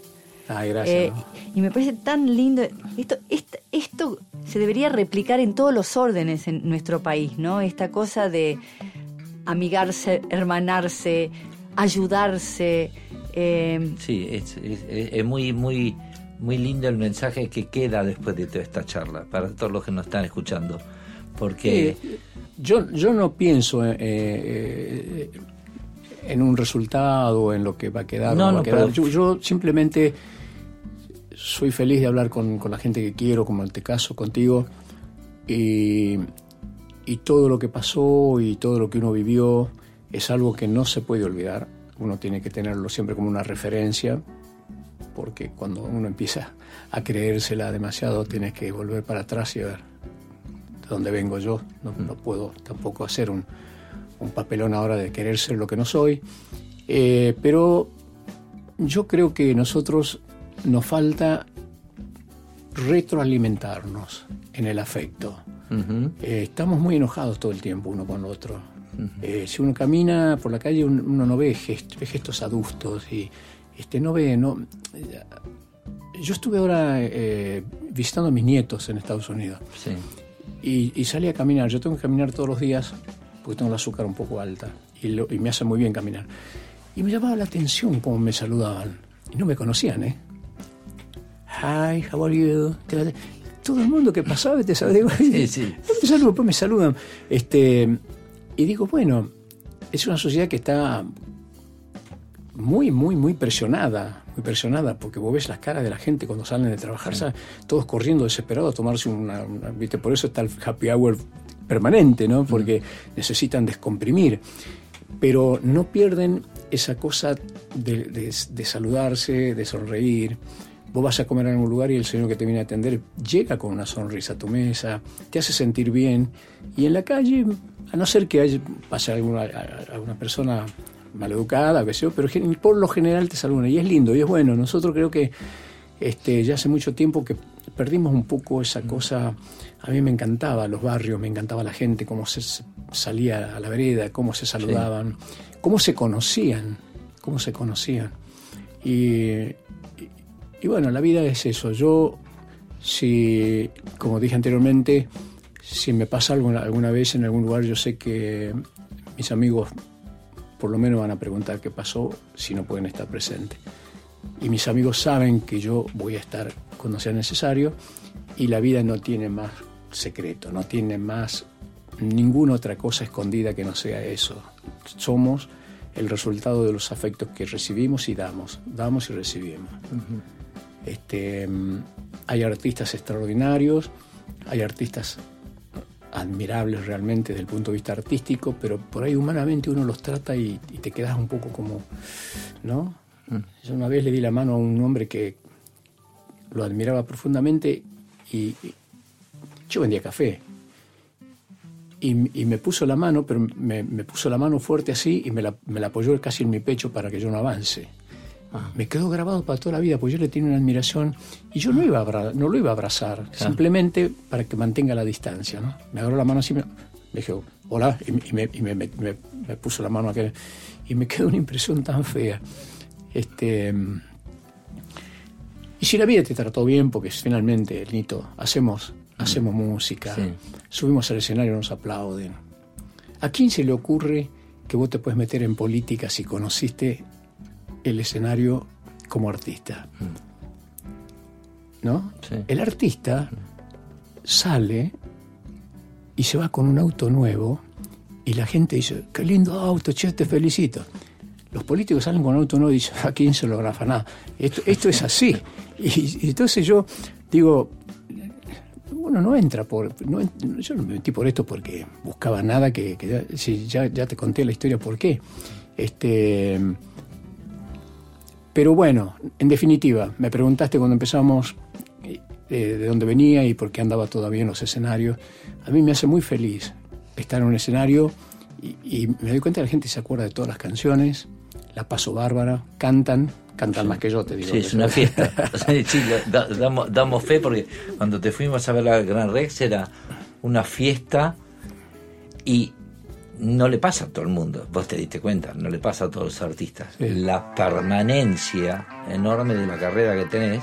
Ay, gracias.
Eh,
¿no?
y me parece tan lindo. Esto, esto, esto se debería replicar en todos los órdenes en nuestro país, ¿no? Esta cosa de amigarse, hermanarse, ayudarse. Eh,
Sí, es, es- es- es muy, muy, muy lindo el mensaje que queda después de toda esta charla, para todos los que nos están escuchando. Porque
yo, yo no pienso eh, eh, en un resultado, en lo que va a quedar. o
No,
va a
no,
quedar.
pero-
Yo, yo simplemente soy feliz de hablar con, con la gente que quiero, como en este caso contigo, y, y todo lo que pasó y todo lo que uno vivió es algo que no se puede olvidar. Uno tiene que tenerlo siempre como una referencia, porque cuando uno empieza a creérsela demasiado, tienes que volver para atrás y ver de dónde vengo yo. No, no puedo tampoco hacer un, un papelón ahora de querer ser lo que no soy. Eh, pero yo creo que nosotros nos falta retroalimentarnos en el afecto. Eh, estamos muy enojados todo el tiempo uno con Eh, si uno camina por la calle un- uno no ve gestos, ve gestos adustos y este no ve no eh, yo estuve ahora eh, visitando a mis nietos en Estados Unidos
sí.
y, y salí a caminar. Yo tengo que caminar todos los días porque tengo el azúcar un poco alta y, lo- y me hace muy bien caminar. Y me llamaba la atención cómo me saludaban. Y no me conocían, ¿eh? Hi, how are you? Todo el mundo que pasaba te saluda.
Sí, sí. (laughs)
No te saludo, pues me saludan. Este, y digo, bueno, es una sociedad que está muy, muy, muy presionada, muy presionada, porque vos ves las caras de la gente cuando salen de trabajar, sa- todos corriendo desesperados a tomarse una, una- ¿viste? Por eso está el happy hour permanente, ¿no? Porque necesitan descomprimir. Pero no pierden esa cosa de, de- de saludarse, de sonreír. Vos vas a comer en algún lugar y el señor que te viene a atender llega con una sonrisa a tu mesa, te hace sentir bien. Y en la calle, a no ser que haya, pase alguna, a- a una persona maleducada, sé yo, pero por lo general te saludan. Y es lindo y es bueno. Nosotros creo que este, ya hace mucho tiempo que perdimos un poco esa cosa. A mí me encantaba los barrios, me encantaba la gente, cómo se salía a la vereda, cómo se saludaban, cómo se conocían, cómo se conocían. Y, y- y bueno, la vida es eso. Yo, si, como dije anteriormente, si me pasa algo alguna vez en algún lugar, yo sé que mis amigos por lo menos van a preguntar qué pasó si no pueden estar presentes. Y mis amigos saben que yo voy a estar cuando sea necesario y la vida no tiene más secreto, no tiene más ninguna otra cosa escondida que no sea eso. Somos el resultado de los afectos que recibimos y damos, damos y recibimos. Este, mm, hay artistas extraordinarios, hay artistas admirables realmente desde el punto de vista artístico, pero por ahí humanamente uno los trata y, y te quedas un poco como, ¿no? Yo una vez le di la mano a un hombre que lo admiraba profundamente y, y yo vendía café. Y, y me puso la mano, pero me, me puso la mano fuerte así y me la, me la apoyó casi en mi pecho para que yo no avance. Me quedó grabado para toda la vida, pues yo le tenía una admiración y yo no, iba a no lo iba a abrazar, simplemente para que mantenga la distancia. ¿no? Me agarró la mano así, me, me dijo, hola, y, me- y y puso la mano aquel, y me quedó una impresión tan fea. Este, y si la vida te trató bien, porque finalmente, Nito, hacemos, hacemos música,
Sí.
subimos al escenario, nos aplauden. ¿A quién se le ocurre que vos te puedes meter en política si conociste el escenario como artista? ¿No?
Sí.
El artista sale y se va con un auto nuevo y la gente dice, qué lindo auto, che, te felicito. Los políticos salen con un auto nuevo y dicen, ¿a quién se lo grafa? Nada. Esto, esto es así. Y, y entonces yo digo, uno no entra por. no yo no me metí por esto porque buscaba nada que. que ya, ya te conté la historia por qué. Este. Pero bueno, en definitiva, me preguntaste cuando empezamos eh, de dónde venía y por qué andaba todavía en los escenarios. A mí me hace muy feliz estar en un escenario y, y me doy cuenta que la gente se acuerda de todas las canciones, la paso bárbara, cantan, cantan más que yo, te digo.
Sí, es una fiesta. (laughs) Sí, da- damos, damos fe porque cuando te fuimos a ver la Gran Rex era una fiesta y no le pasa a todo el mundo, vos te diste cuenta, no le pasa a todos los artistas.
Sí.
La permanencia enorme de la carrera que tenés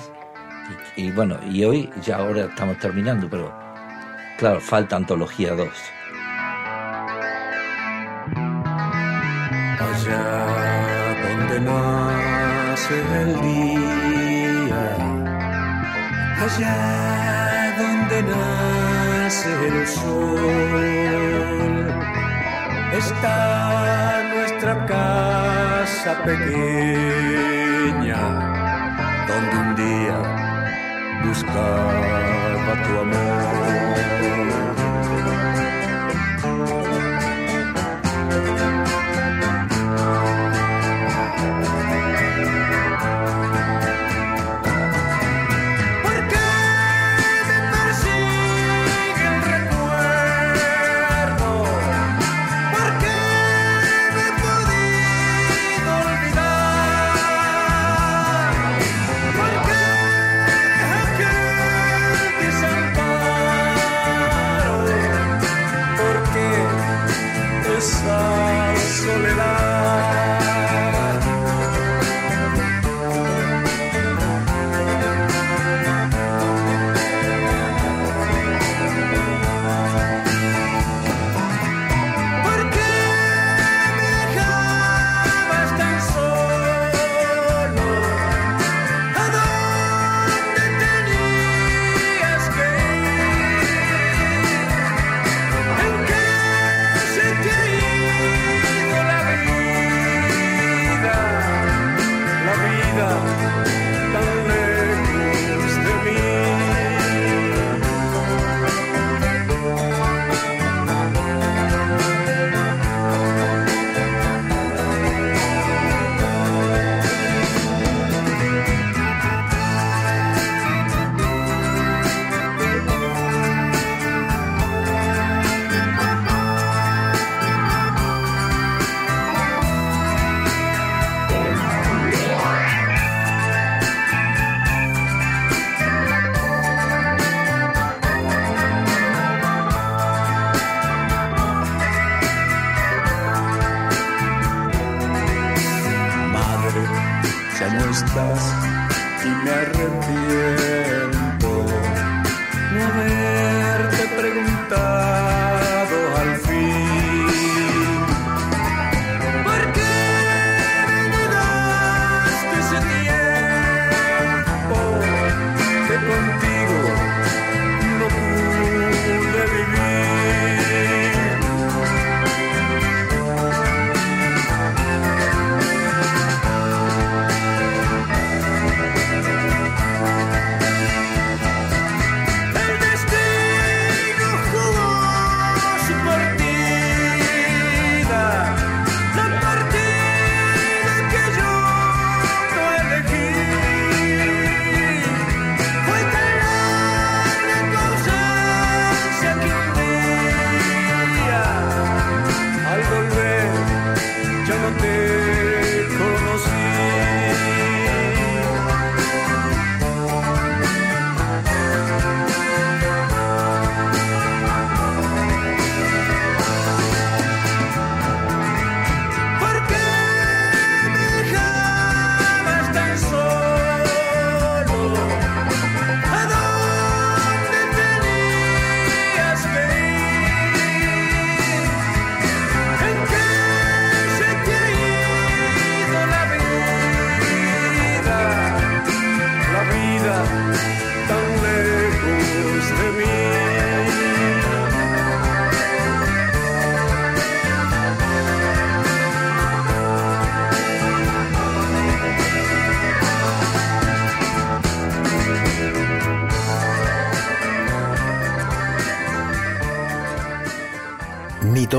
y, y bueno, y hoy ya ahora estamos terminando, pero claro, falta Antología 2.
allá donde nace el día, allá donde nace el sol, está nuestra casa pequeña, donde un día buscaba tu amor.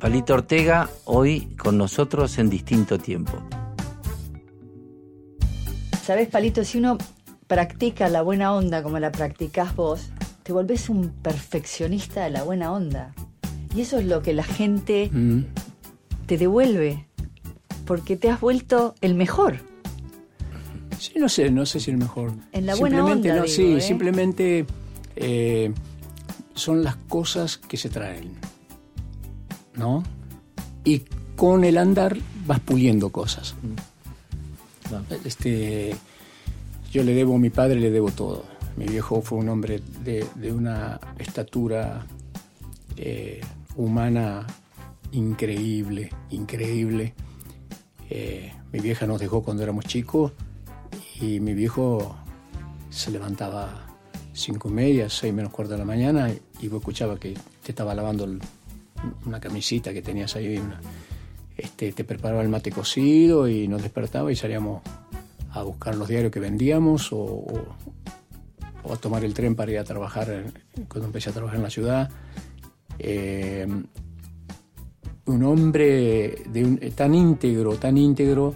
Palito Ortega, hoy con nosotros en distinto tiempo.
¿Sabes, Palito? Si uno practica la buena onda como la practicás vos, te volvés un perfeccionista de la buena onda. Y eso es lo que la gente
Mm.
te devuelve, porque te has vuelto el mejor.
Sí, no sé, no sé si el mejor.
En la buena
Simplemente,
onda,
no,
digo,
sí,
¿eh?
simplemente eh, son las cosas que se traen, ¿no? Y con el andar vas puliendo cosas. Este, yo le debo a mi padre, le debo todo. Mi viejo fue un hombre de, de una estatura eh, humana increíble, increíble. Eh, mi vieja nos dejó cuando éramos chicos y mi viejo se levantaba cinco y media, seis menos cuarto de la mañana y vos escuchaba que te estaba lavando el- una camisita que tenías ahí, una- este, te preparaba el mate cocido y nos despertaba y salíamos a buscar los diarios que vendíamos o, a tomar el tren para ir a trabajar en- cuando empecé a trabajar en la ciudad. Eh, un hombre tan íntegro, tan íntegro,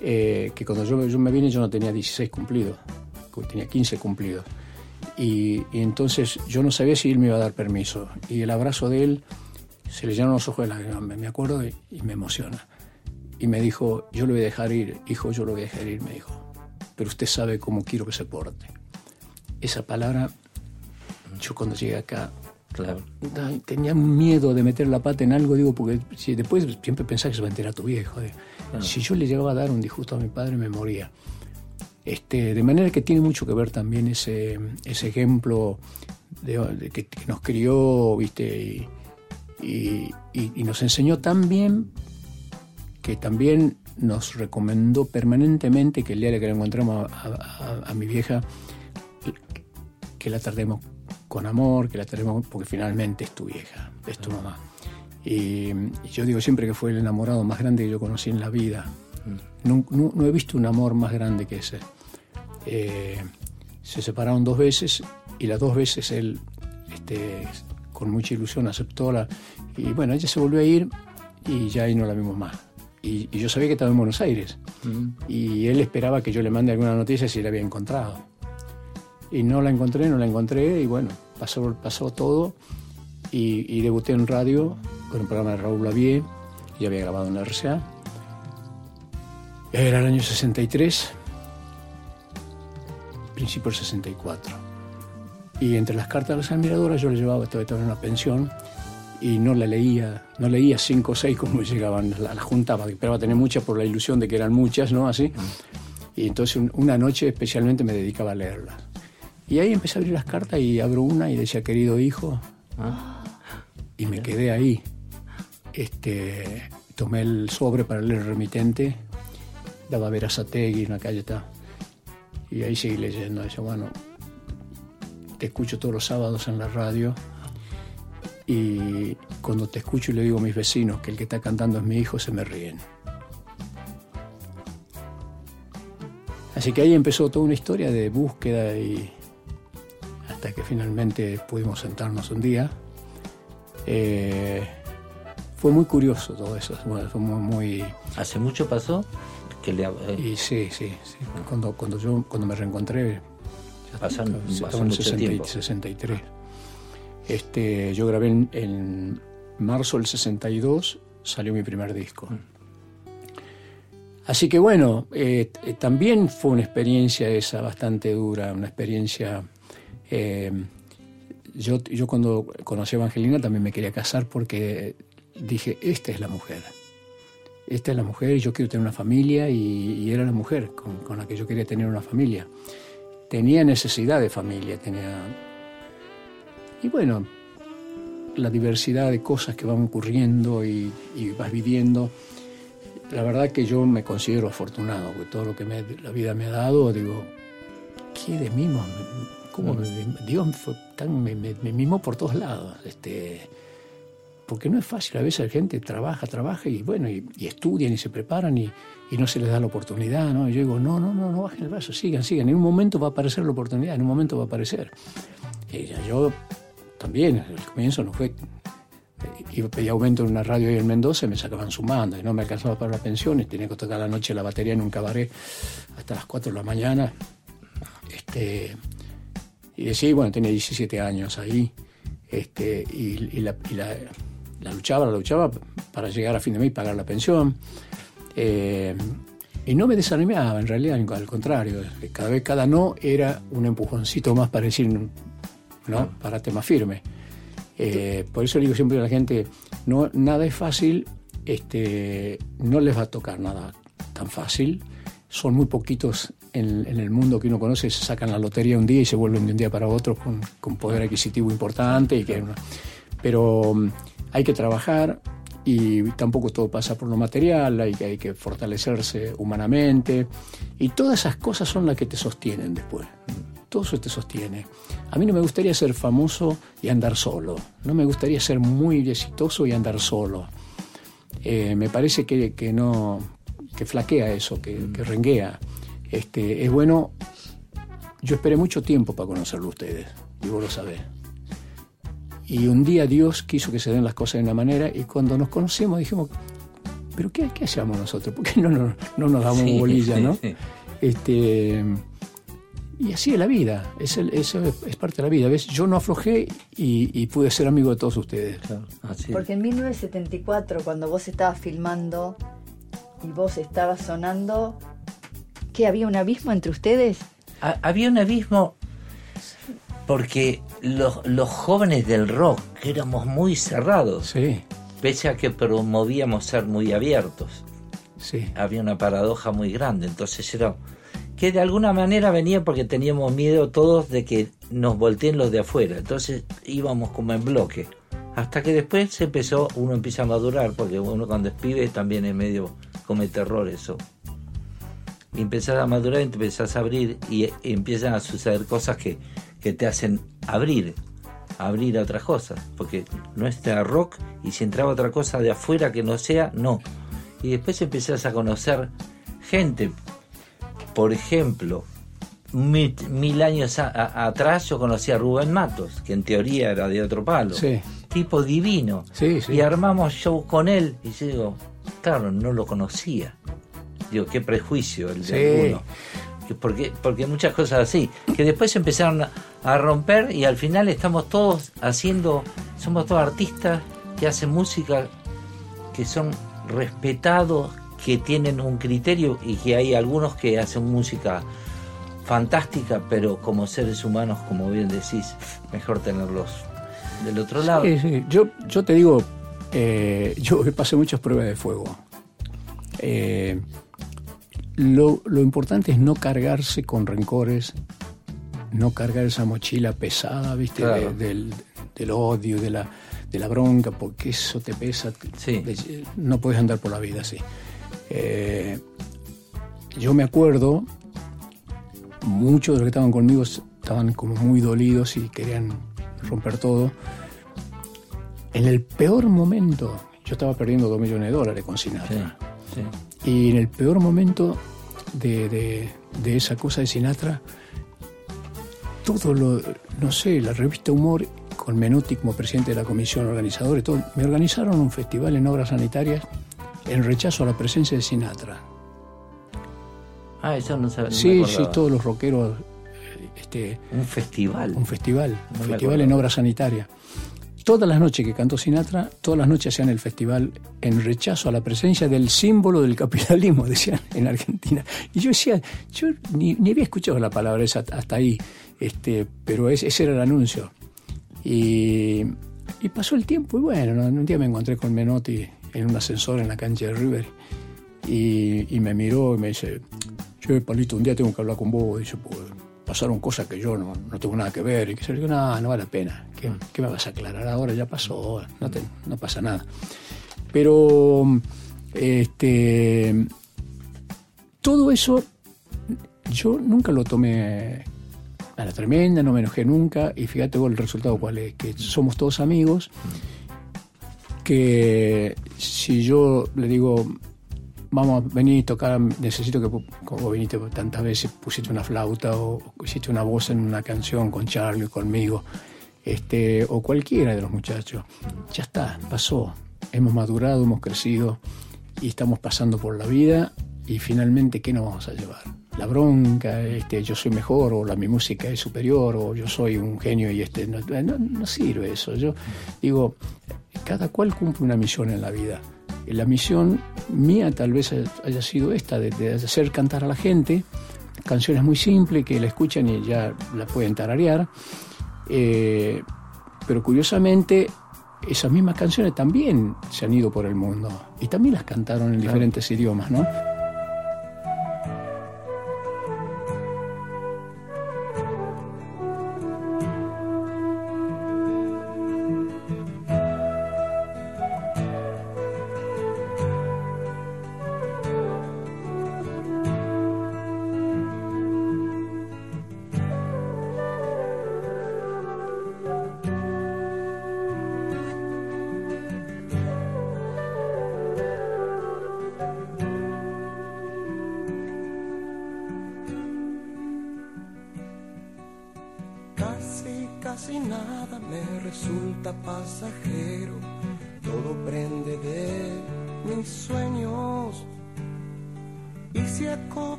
eh, que cuando yo, yo me vine yo no tenía 16 cumplidos, tenía 15 cumplidos. Y, y entonces yo no sabía si él me iba a dar permiso. Y el abrazo de él se le llenaron los ojos de lágrimas, me, me acuerdo y, y me emociona. Y me dijo, yo lo voy a dejar ir, hijo, yo lo voy a dejar ir, me dijo. Pero usted sabe cómo quiero que se porte. Esa palabra, yo cuando llegué acá,
Claro.
Tenía miedo de meter la pata en algo, digo, porque si después siempre pensaba que se va a enterar tu viejo. de- Si yo le llegaba a dar un disgusto a mi padre, me moría. Este, de manera que tiene mucho que ver también ese, ese ejemplo de, de que, que nos crió, viste, y, y- y- y nos enseñó tan bien que también nos recomendó permanentemente que el día que le encontramos a, a- a- a mi vieja, que la tratemos con amor, que la tratemos porque finalmente es tu vieja, es tu mamá. Y, y yo digo siempre que fue el enamorado más grande que yo conocí en la vida. No, no- no he visto un amor más grande que ese. Eh, se separaron dos veces y las dos veces él, este, con mucha ilusión, aceptó la... Y bueno, ella se volvió a ir y ya ahí no la vimos más. Y, y yo sabía que estaba en Buenos Aires. Y él esperaba que yo le mande alguna noticia si la había encontrado. Y no la encontré, no la encontré, y bueno, pasó, pasó todo. Y, y debuté en radio con el programa de Raúl Lavie, y había grabado en la RCA. Era el año 63, principio del 64. Y entre las cartas de las admiradoras yo le llevaba, en una pensión, y no la leía, no leía cinco o seis como (laughs) llegaban, las la juntaba, esperaba tener muchas por la ilusión de que eran muchas, ¿no? Así. Y entonces un- una noche especialmente me dedicaba a leerlas. Y ahí empecé a abrir las cartas y abro una y decía, querido hijo, y me quedé ahí. Este, tomé el sobre para leer el remitente, daba a ver a Sategui, una calle está. Y ahí seguí leyendo. Decía, bueno, te escucho todos los sábados en la radio. Y cuando te escucho y le digo a mis vecinos que el que está cantando es mi hijo, se me ríen. Así que ahí empezó toda una historia de búsqueda y hasta que finalmente pudimos sentarnos un día. Eh, fue muy curioso todo eso, fue muy, muy-
¿Hace mucho pasó? Que le, eh,
y sí, sí, sí. Cuando, cuando yo cuando me reencontré,
pasan,
estaba
pasó
en el
mucho
60 y-
tiempo.
63. Este, yo grabé en, en marzo del 62, salió mi primer disco. Así que bueno, eh, eh, también fue una experiencia esa bastante dura, una experiencia... eh, yo, yo cuando conocí a Evangelina también me quería casar porque dije, esta es la mujer. Esta es la mujer y yo quiero tener una familia y, y era la mujer con, con la que yo quería tener una familia. Tenía necesidad de familia, tenía... Y bueno, la diversidad de cosas que van ocurriendo y, y vas viviendo. La verdad que yo me considero afortunado, porque todo lo que me- la vida me ha dado, digo, ¿qué de mimo? ¿Cómo me- Dios fue tan, me, me- me mimó por todos lados. Este, porque no es fácil, a veces la gente trabaja, trabaja y bueno, y, estudian y se preparan y, no se les da la oportunidad, ¿no? Y yo digo, no, no, no, no bajen el brazo, sigan, sigan, en un momento va a aparecer la oportunidad, en un momento va a aparecer. Y yo también, al comienzo no fue iba a pedir aumento en una radio ahí en Mendoza y me sacaban sumando y no me alcanzaba para la pensión tenía que tocar la noche la batería en un cabaret hasta las 4 de la mañana. Este, y decía, bueno, tenía 17 años ahí este, y, y la- la luchaba, la luchaba para llegar a fin de mes y pagar la pensión. Eh, y no me desanimaba, en realidad, al contrario. Cada vez, cada no era un empujoncito más para decir, no, párate más firme. Eh, por eso le digo siempre a la gente, no, nada es fácil, este, no les va a tocar nada tan fácil. Son muy poquitos en, en el mundo que uno conoce, se sacan la lotería un día y se vuelven de un día para otro con, con poder adquisitivo importante. Y que, pero hay que trabajar y tampoco todo pasa por lo material, hay que, hay que fortalecerse humanamente y todas esas cosas son las que te sostienen después. Todo eso te sostiene. A mí no me gustaría ser famoso y andar solo. No me gustaría ser muy exitoso y andar solo. Eh, me parece que, que no que flaquea eso, que, que renguea. Este, es bueno. Yo esperé mucho tiempo para conocerlo a ustedes, y vos lo sabés. Y un día Dios quiso que se den las cosas de una manera, y cuando nos conocimos dijimos, ¿pero qué, qué hacemos nosotros? ¿Por qué no, no, no nos damos
Sí,
bolilla,
sí,
no?
sí.
Este, y así es la vida, es el- eso es, es parte de la vida. ¿ves? Yo no aflojé y, y pude ser amigo de todos ustedes.
Así.
Porque en 1974, cuando vos estabas filmando y vos estabas sonando, ¿qué había un abismo entre ustedes?
Ha- había un abismo porque los, los jóvenes del rock éramos muy cerrados,
Sí,
pese a que promovíamos ser muy abiertos.
sí.
Había una paradoja muy grande, entonces era que de alguna manera venía porque teníamos miedo todos de que nos volteen los de afuera, entonces íbamos como en bloque. Hasta que después se empezó, uno empieza a madurar, porque uno cuando es pibe también es medio comete errores eso. Y empezás a madurar y te empezás a abrir y, y empiezan a suceder cosas que, que te hacen abrir, abrir a otras cosas. Porque no está rock y si entraba otra cosa de afuera que no sea, no. Y después empezás a conocer gente. Por ejemplo, mil, mil años a- a- atrás yo conocí a Rubén Matos, que en teoría era de otro palo.
Sí.
Tipo divino.
Sí, sí.
Y armamos show con él. Y yo digo, claro, no lo conocía. Digo, qué prejuicio el de
Sí.
alguno. Que Porque, porque muchas cosas así, que después empezaron a romper y al final estamos todos haciendo, somos todos artistas que hacen música, que son respetados, que tienen un criterio y que hay algunos que hacen música fantástica, pero como seres humanos, como bien decís, mejor tenerlos del otro lado.
Sí, sí. Yo, yo te digo, eh, yo pasé muchas pruebas de fuego. Eh, lo, lo importante es no cargarse con rencores, no cargar esa mochila pesada, ¿viste?
Claro.
De- del, del odio, de la, de la bronca, porque eso te pesa.
Sí.
De- no puedes andar por la vida así. Eh, yo me acuerdo, muchos de los que estaban conmigo estaban como muy dolidos y querían romper todo. En el peor momento, yo estaba perdiendo dos millones de dólares con
Sí,
Sinatra.
sí.
Y en el peor momento de, de- de esa cosa de Sinatra, todo lo, no sé, la revista Humor, con Menotti como presidente de la comisión organizadora y todo, me organizaron un festival en obras sanitarias en rechazo a la presencia de Sinatra.
Ah, eso no sabía.
sí, sí, todos los rockeros, este,
Un festival.
un festival, un
No
festival en obras sanitarias. Todas las noches que cantó Sinatra, todas las noches hacían el festival en rechazo a la presencia del símbolo del capitalismo, (laughs) decían en Argentina. Y yo decía, yo ni, había escuchado la palabra hasta ahí, este, pero es- ese era el anuncio. Y, pasó el tiempo y bueno, ¿no? un día me encontré con Menotti en un ascensor en la cancha de River y, y me miró y me dice, che, Palito, un día tengo que hablar con vos. Dice, pues pasaron cosas que yo no, no tengo nada que ver. Y que se le digo, no, no vale la pena. ¿Qué, qué me vas a aclarar ahora? Ya pasó, no, te- no pasa nada. Pero, este, todo eso yo nunca lo tomé a la tremenda, no me enojé nunca. Y fíjate vos el resultado cuál es, que somos todos amigos
que si yo le digo, vamos, vení tocar, necesito que, como viniste tantas veces, pusiste una flauta o hiciste una voz en una canción con Charlie, conmigo, este, o cualquiera de los muchachos, ya está, pasó, hemos madurado, hemos crecido y estamos pasando por la vida y finalmente, ¿qué nos vamos a llevar? La bronca, este, yo soy mejor, o la mi música es superior, o yo soy un genio y este, no, no- no sirve eso. Yo digo, cada cual cumple una misión en la vida. La misión mía tal vez haya sido esta, de, de hacer cantar a la gente canciones muy simples que la escuchan y ya la pueden tararear. Eh, pero curiosamente, esas mismas canciones también se han ido por el mundo y también las cantaron en diferentes idiomas, ¿no?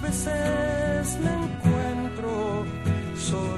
veces me
encuentro solo.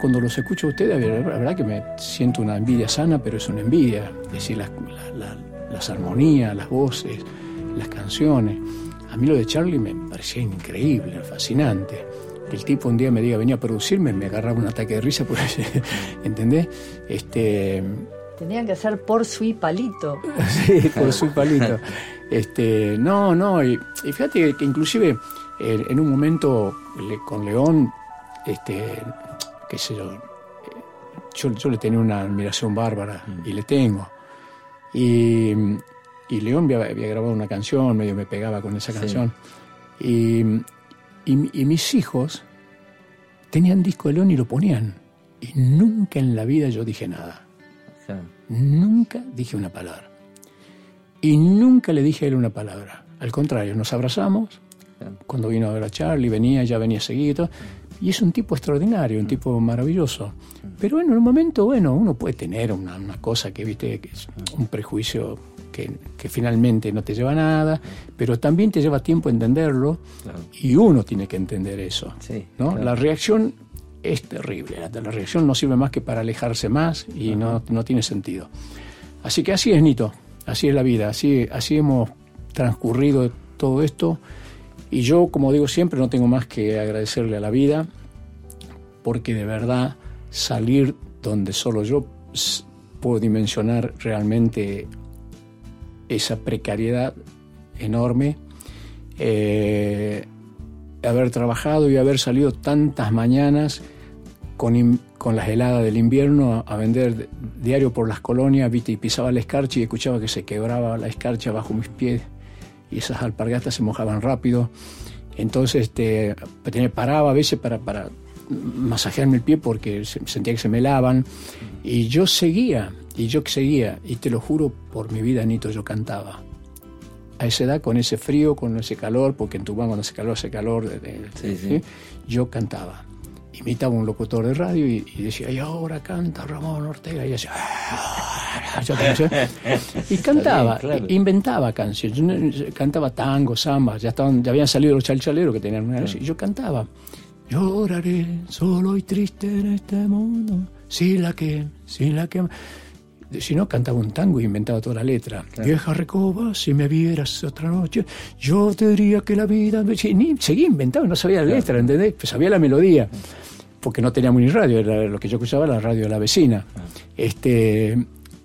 Cuando los escucho a ustedes, la verdad, que me siento una envidia sana, pero es una envidia. Es decir, las, la- la- las armonías, las voces, las canciones. A mí lo de Charlie me parecía increíble, fascinante. Que el tipo un día me diga, venía a producirme, me agarraba un ataque de risa, (laughs) porque, ¿entendés? Este,
Tenían que hacer por su y palito. (laughs)
Sí, con su palito. Este, no, no, y, y fíjate que, inclusive eh, en un momento le- con León, este, qué sé yo, yo, yo le tenía una admiración bárbara y le tengo. Y, y León había, había grabado una canción, medio me pegaba con esa canción. Y, y- y mis hijos tenían disco de León y lo ponían. Y nunca en la vida yo dije nada. Nunca dije una palabra. Y nunca le dije a él una palabra. Al contrario, nos abrazamos. Cuando vino a ver a Charlie, venía, ya venía seguido. Y es un tipo extraordinario, un tipo maravilloso. Pero bueno, en un momento, bueno, uno puede tener una, una cosa que, viste, que es un prejuicio que, que finalmente no te lleva a nada, pero también te lleva tiempo entenderlo
Claro.
y uno tiene que entender eso.
Sí,
¿no?
claro.
La reacción es terrible. La, la reacción no sirve más que para alejarse más y no, no tiene sentido. Así que así es, Nito. Así es la vida. Así, así hemos transcurrido todo esto. Y yo, como digo siempre, no tengo más que agradecerle a la vida porque de verdad salir donde solo yo puedo dimensionar realmente esa precariedad enorme, eh, haber trabajado y haber salido tantas mañanas con, con las heladas del invierno a, vender de- diario por las colonias, viste, y pisaba la escarcha y escuchaba que se quebraba la escarcha bajo mis pies y esas alpargatas se mojaban rápido. Entonces este, paraba a veces para, para masajearme el pie porque se- sentía que se me lavan. Y yo seguía, y yo seguía, y te lo juro por mi vida, Nito, yo cantaba. A esa edad, con ese frío, con ese calor, porque en Tubán cuando hace calor, hace calor, de- de-
Sí, sí.
¿sí? yo cantaba. Imitaba a un locutor de radio y, y decía, y ahora canta Ramón Ortega. Y hacía, "Ah", (laughs) y cantaba,
bien, claro.
inventaba canciones. Yo Cantaba tango, samba, ya, estaban, ya habían salido los chalchaleros que tenían una y yo cantaba. Lloraré solo y triste en este mundo, sin la que, sin la que. Si no, cantaba un tango y inventaba toda la letra. Vieja recoba, si me vieras otra noche, yo te diría que la vida. me- seguía inventando, no sabía la letra, ¿entendés? Pues sabía la melodía, porque no teníamos ni radio, era lo que yo escuchaba la radio de la vecina. Este,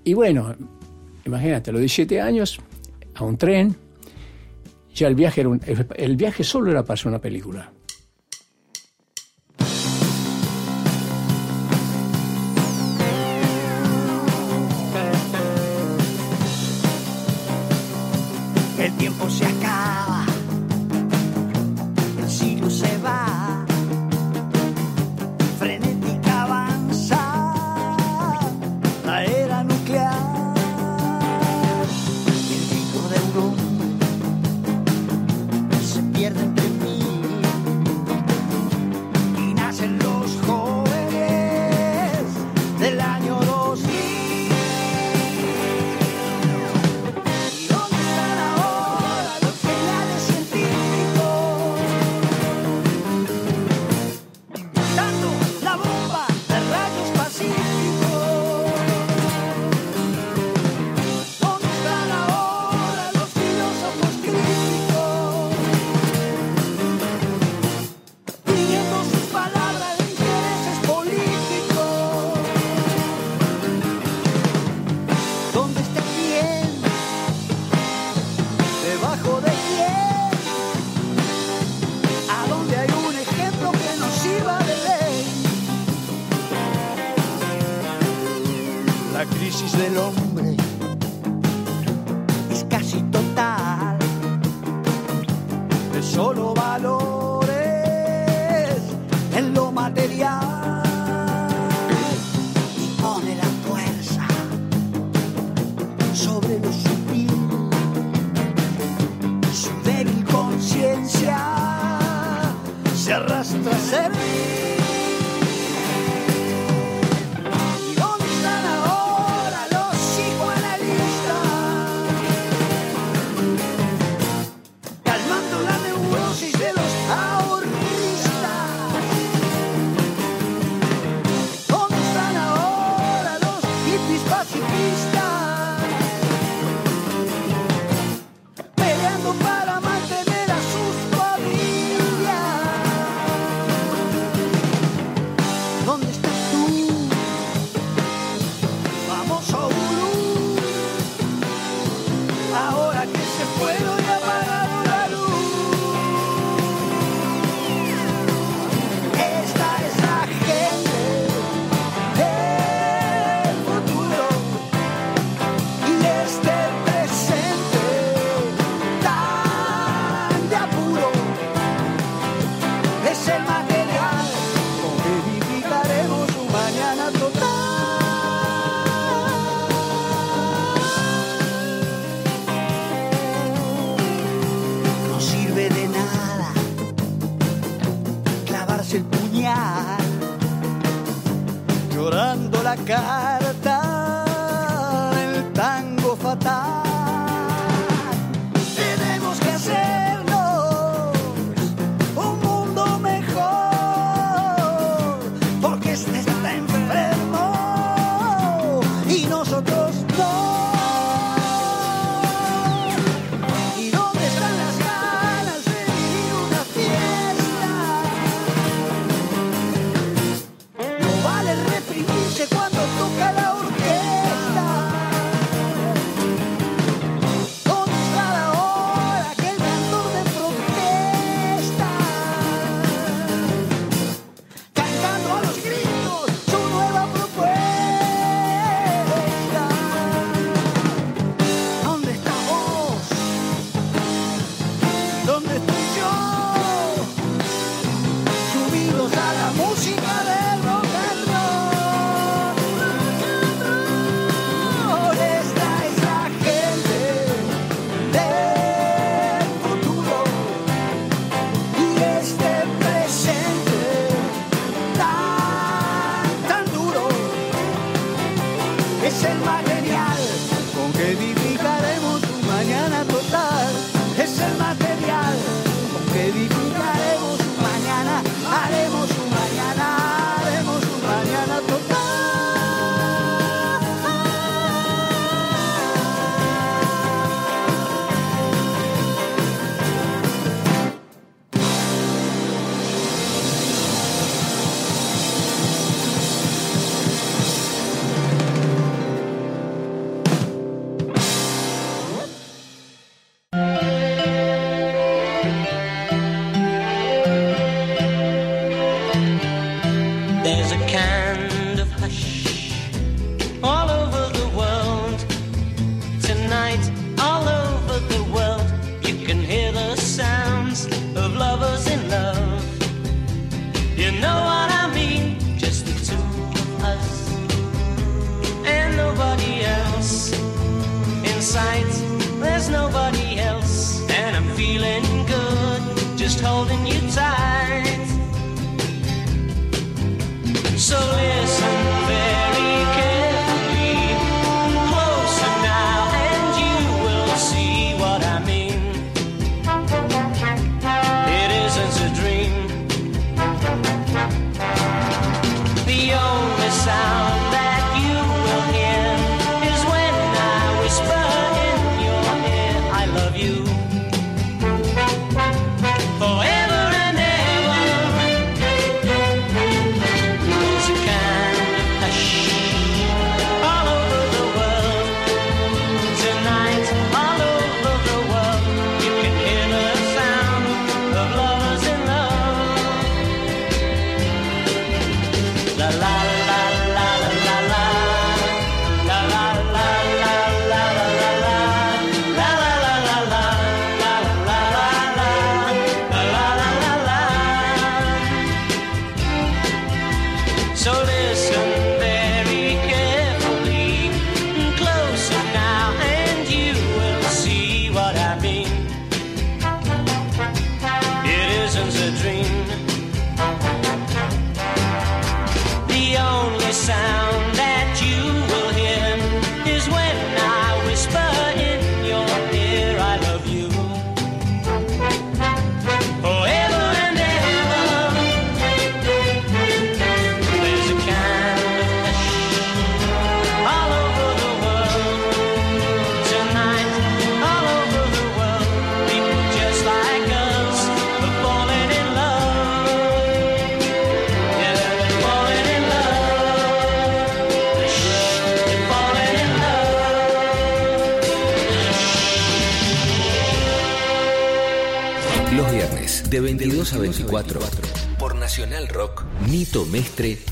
y bueno, imagínate, a los 17 años, a un tren, ya el viaje, era un- el, viaje solo era para hacer una película.
El tiempo se acaba,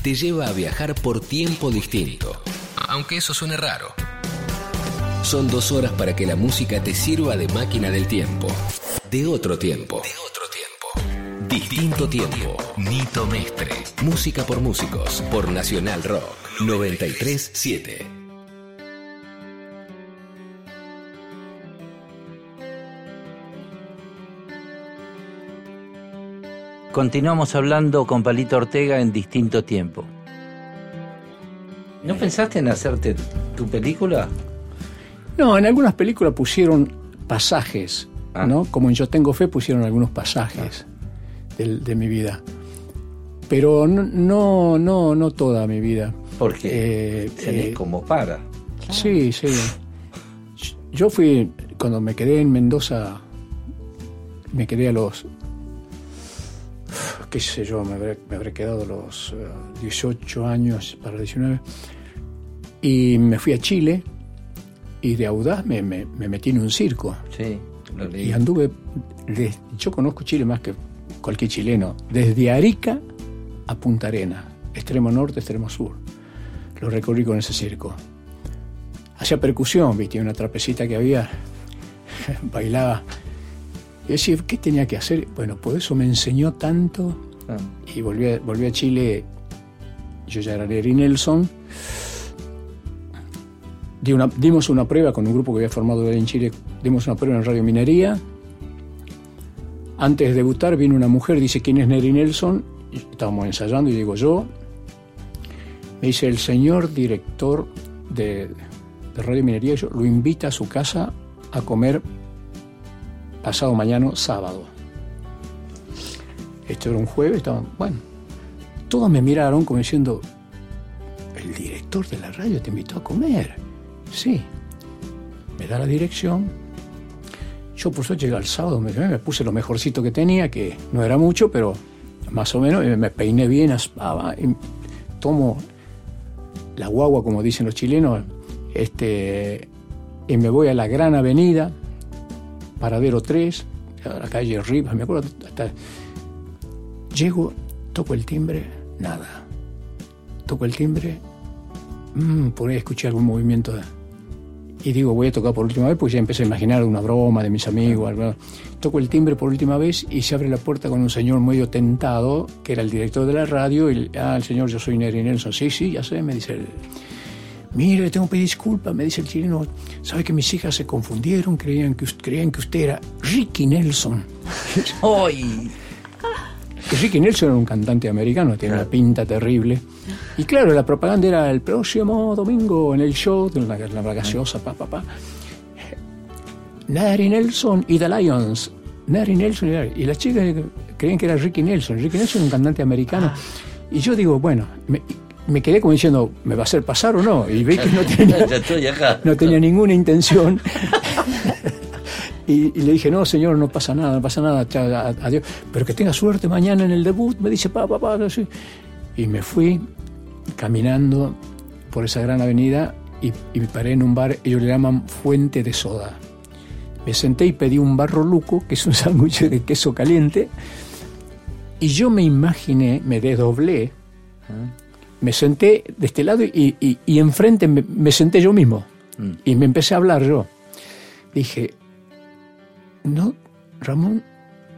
te lleva a viajar por tiempo distinto. Aunque eso suene raro. Son dos horas para que la música te sirva de máquina del tiempo. De otro tiempo. De otro tiempo. Distinto tiempo. Nito Mestre. Música por músicos. Por Nacional Rock. 937.
continuamos hablando con Palito Ortega en distinto tiempo. ¿No eh. pensaste en hacerte tu película?
No, en algunas películas pusieron pasajes,
ah.
¿no? Como en Yo Tengo Fe pusieron algunos pasajes ah. de, mi vida. Pero no, no, no, no toda mi vida.
Porque
eh,
tenés
eh,
como para.
Sí, sí. Yo fui, cuando me quedé en Mendoza, me quedé a los qué sé yo, me habré, me habré quedado los eh, 18 años para 19, y me fui a Chile, y de audaz me, me- me metí en un circo.
Sí, lo leí.
Y anduve, de- yo conozco Chile más que cualquier chileno, desde Arica a Punta Arena, extremo norte, extremo sur. Lo recorrí con ese circo. Hacía percusión, viste, una trapecita que había, (laughs) bailaba. Y decía, ¿qué tenía que hacer? Bueno, por eso me enseñó tanto
Ah,
y volví a, volví a Chile. Yo ya era Larry Nelson. Di una- dimos una prueba con un grupo que había formado en Chile. Dimos una prueba en Radio Minería. Antes de debutar vino una mujer, dice, ¿quién es Neri Nelson? Y estábamos ensayando y digo, yo. Me dice, el señor director de, de Radio Minería yo, lo invita a su casa a comer pasado mañana, sábado. Esto era un jueves, estaban, bueno, todos me miraron como diciendo, el director de la radio te invitó a comer. Sí, me da la dirección. Yo por suerte llegué al sábado, me, puse lo mejorcito que tenía, que no era mucho, pero más o menos, y me peiné bien, aspaba, y tomo la guagua, como dicen los chilenos, este, y me voy a la gran avenida, paradero 3, a la calle Rivas, me acuerdo, hasta Llego, toco el timbre, nada. Toco el timbre, mm, por ahí escuché algún movimiento. de- y digo, voy a tocar por última vez, pues ya empecé a imaginar una broma de mis amigos. algo. Toco el timbre por última vez y se abre la puerta con un señor medio tentado, que era el director de la radio. Y, ah, el señor, yo soy Neri Nelson. Sí, sí, ya sé, me dice él. Mire, le tengo que pedir disculpas, me dice el chileno. Sabe que mis hijas se confundieron, creían que, creían que usted era Ricky Nelson. (laughs)
¡Ay!
Que Ricky Nelson era un cantante americano, tiene una pinta terrible. Y claro, la propaganda era el próximo domingo en el show de la, la gaseosa, pa, pa, pa. Nari Nelson y The Lions. Nari Nelson y, The- y las chicas creían que era Ricky Nelson. Ricky Nelson es un cantante americano. Y yo digo, bueno, me, me quedé como diciendo, ¿me va a hacer pasar o no? Y vi que no tenía, (laughs) no tenía ninguna intención. (laughs) Y, y le dije, no, señor, no pasa nada, no pasa nada, adiós. Pero que tenga suerte mañana en el debut, me dice, papá, papá, así. Y me fui caminando por esa gran avenida y, y me paré en un bar, ellos le llaman Fuente de Soda. Me senté y pedí un barro luco, que es un (laughs) sándwich de queso caliente, y yo me imaginé, me desdoblé, me senté de este lado y, y- y enfrente me, me senté yo mismo.
Mm.
Y me empecé a hablar yo. Dije, no, Ramón,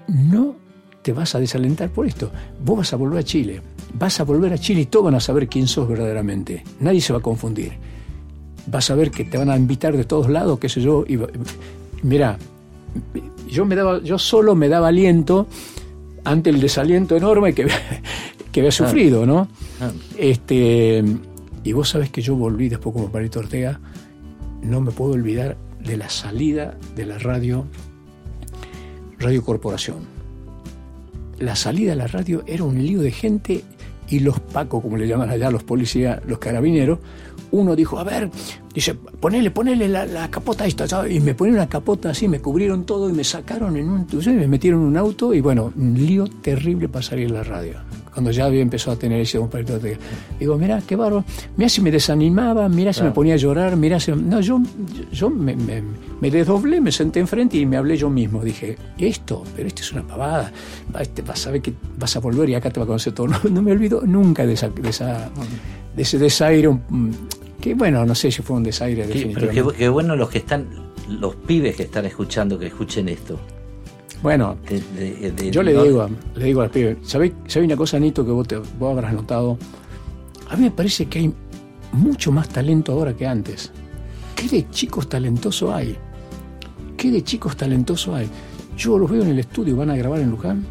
no te vas a desalentar por esto. Vos vas a volver a Chile. Vas a volver a Chile y todos van a saber quién sos verdaderamente. Nadie se va a confundir. Vas a ver que te van a invitar de todos lados, qué sé yo. Y, mira, yo, me daba, yo solo me daba aliento ante el desaliento enorme que, que había sufrido, ¿no? Este, y vos sabés que yo volví después como Parito Ortega, no me puedo olvidar de la salida de la radio, Radio Corporación. La salida de la radio era un lío de gente y los pacos, como le llaman allá los policías, los carabineros, uno dijo, a ver, dice, ponele, ponele la, la capota esta, ¿sabes? y me ponen una capota así, me cubrieron todo y me sacaron en un, sabes, me metieron en un auto y bueno, un lío terrible para salir de la radio. Cuando ya había empezado a tener ese un Ortega. Digo, mira, qué bárbaro, mira si me desanimaba, mira si me ponía a llorar, mira si... No, yo, yo me, me, me desdoblé, me senté enfrente y me hablé yo mismo. Dije, esto, pero esto es una pavada, Va- este, vas a ver que vas a volver y acá te va a conocer todo. (laughs) No, no me olvido nunca de, esa, de, esa, de ese desaire, mm, que bueno, no sé si fue un desaire
qué- pero qué, qué bueno los que están, los pibes que están escuchando, que escuchen esto.
Bueno,
De- de- de-
Yo le
no-
digo, le digo al pibe, ¿sabéis sabe una cosa, Nito, que vos, te, vos habrás notado? A mí me parece que hay mucho más talento ahora que antes. ¿Qué de chicos talentosos hay? ¿Qué de chicos talentosos hay? Yo los veo en el estudio, van a grabar en Luján,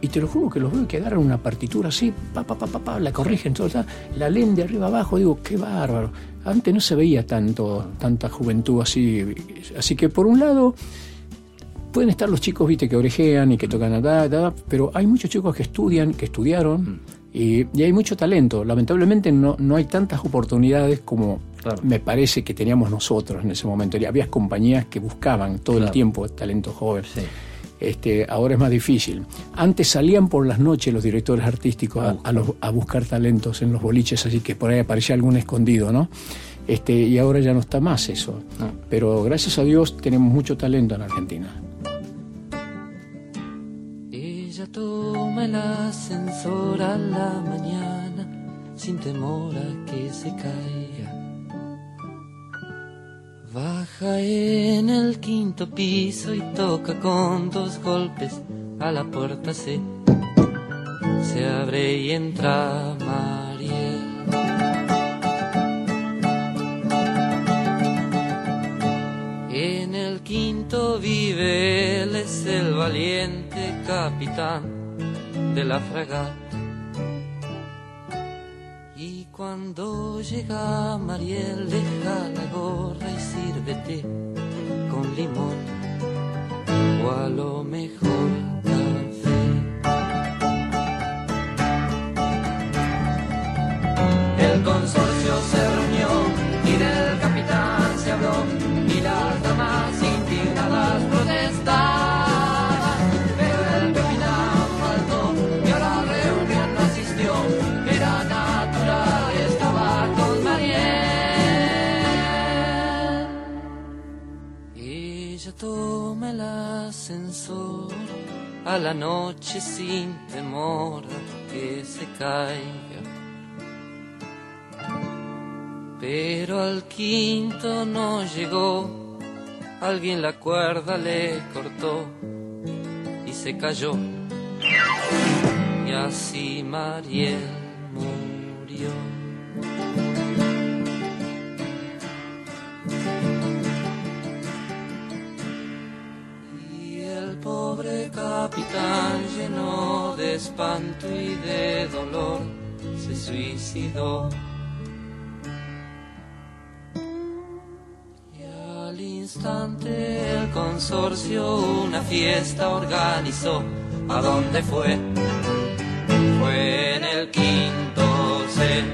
y te lo juro que los veo que agarran una partitura así, pa, pa, pa, pa, pa, la corrigen, todo, ta, la leen de arriba abajo, digo, qué bárbaro. Antes no se veía tanto, tanta juventud así. Así que por un lado, pueden estar los chicos, viste, que orejean y que tocan a da, da, pero hay muchos chicos que estudian, que estudiaron, y, y hay mucho talento. Lamentablemente no, no hay tantas oportunidades como me parece que teníamos nosotros en ese momento. Y había compañías que buscaban todo el tiempo talento joven. Este, ahora es más difícil. Antes salían por las noches los directores artísticos a, a los- a buscar talentos en los boliches, así que por ahí aparecía algún escondido, ¿no? Este, y ahora ya no está más eso. Pero gracias a Dios tenemos mucho talento en Argentina.
Toma el ascensor a la mañana sin temor a que se caiga. Baja en el quinto piso y toca con dos golpes a la puerta se se abre y entra Mariel. En el quinto vive él, es el valiente capitán de la fragata. Y cuando llega Mariel, deja la gorra y sírvete con limón o a lo mejor café.
El consorcio se reunió y del capitán se habló
toma el ascensor a la noche sin temor a que se caiga. Pero al quinto no llegó, alguien la cuerda le cortó y se cayó. Y así Mariel murió. Y el pobre capitán lleno de espanto y de dolor se suicidó. Instante el consorcio una fiesta organizó. ¿A dónde fue? Fue en el quinto C.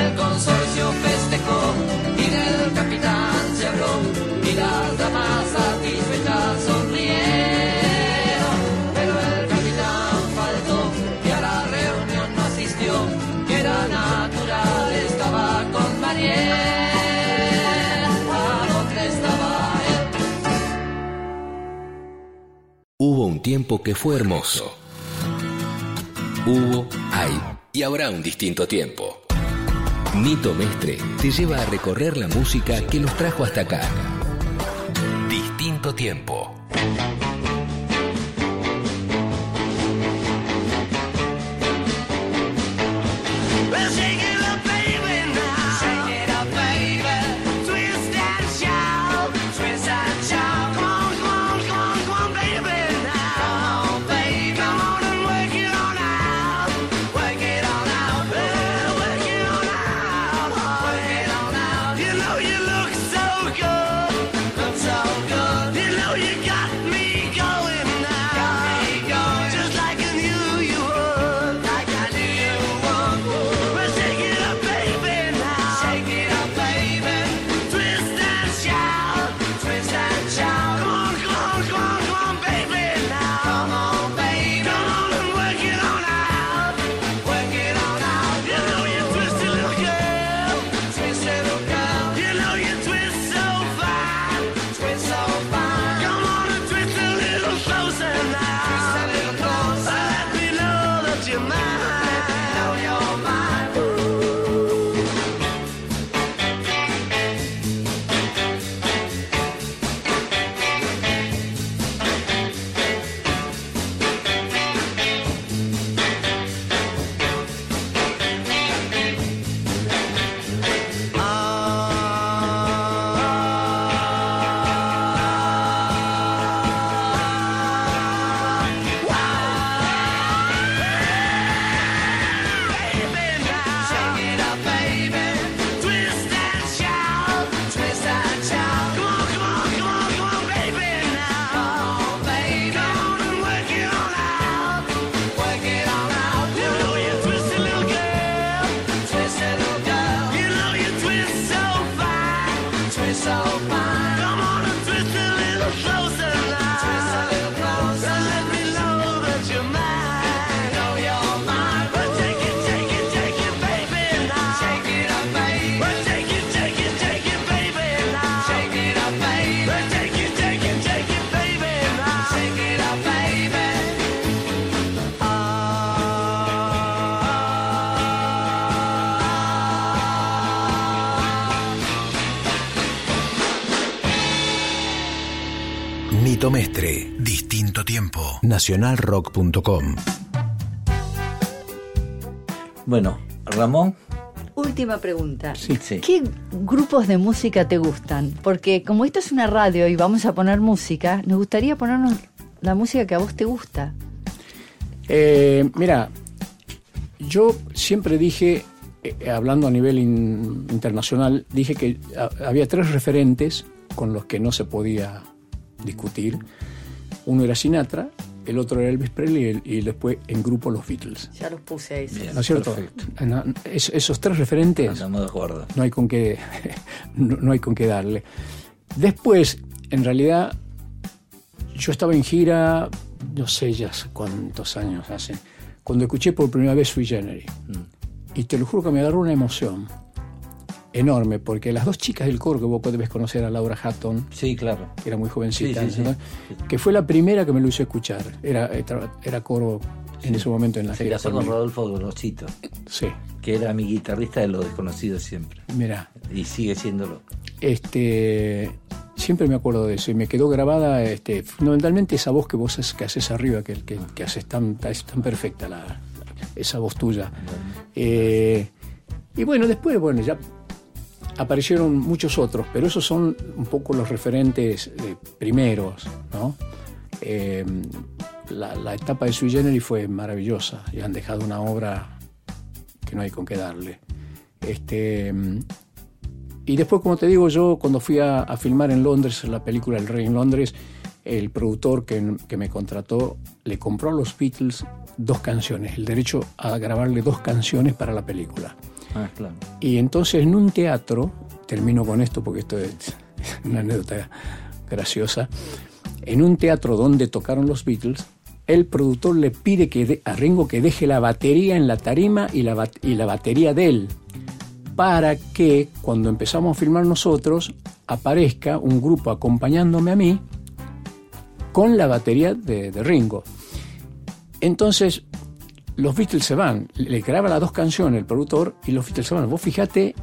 El consorcio festejó y del capitán se habló y las damas satisfechas
Hubo un tiempo que fue hermoso. Hubo, hay y habrá un distinto tiempo. Nito Mestre te lleva a recorrer la música que nos trajo hasta acá. Distinto tiempo. Nacionalrock.com.
Bueno, Ramón,
Última pregunta.
Sí.
¿Qué grupos de música te gustan? Porque como esto es una radio y vamos a poner música, nos gustaría ponernos la música que a vos te gusta.
Eh, mira, yo siempre dije, eh, hablando a nivel in- internacional, dije que ha- había tres referentes con los que no se podía discutir. Uno era Sinatra, el otro era Elvis Presley y, el- y después en grupo los Beatles.
Ya los puse ahí. sí.
¿No es cierto? No, es- esos tres referentes
estamos de acuerdo.
no hay con qué (laughs) no, no hay con qué darle. Después, en realidad, yo estaba en gira, no sé ya cuántos años hace, cuando escuché por primera vez Sui Generis. Y te lo juro que me agarró una emoción enorme, porque las dos chicas del coro que vos debes conocer, a Laura Hatton,
Sí, claro.
que era muy jovencita,
Sí, sí, sí.
¿no? que fue la primera que me lo hizo escuchar. Era, era, coro en ese momento en la
Se casó con. Rodolfo Gorosito,
Sí,
que era mi guitarrista de los desconocidos siempre.
mira.
Y sigue siéndolo.
este siempre me acuerdo de eso y me quedó grabada este fundamentalmente esa voz que vos haces, que haces arriba que, que, que haces tan, es tan perfecta la, esa voz tuya Eh, y bueno después bueno ya aparecieron muchos otros pero esos son un poco los referentes eh, primeros no Eh, la, la etapa de Sui Generis fue maravillosa y han dejado una obra que no hay con qué darle este y después, como te digo, yo cuando fui a, a filmar en Londres la película El Rey en Londres, el productor que, que me contrató le compró a los Beatles dos canciones, el derecho a grabarle dos canciones para la película.
Ah.
Y entonces en un teatro, termino con esto porque esto es (laughs) una anécdota graciosa, en un teatro donde tocaron los Beatles, el productor le pide que a Ringo que deje la batería en la tarima y la, y la batería de él, para que cuando empezamos a filmar nosotros aparezca un grupo acompañándome a mí con la batería de, de Ringo. Entonces, los Beatles se van, le graba las dos canciones el productor y los Beatles se van. Vos fijate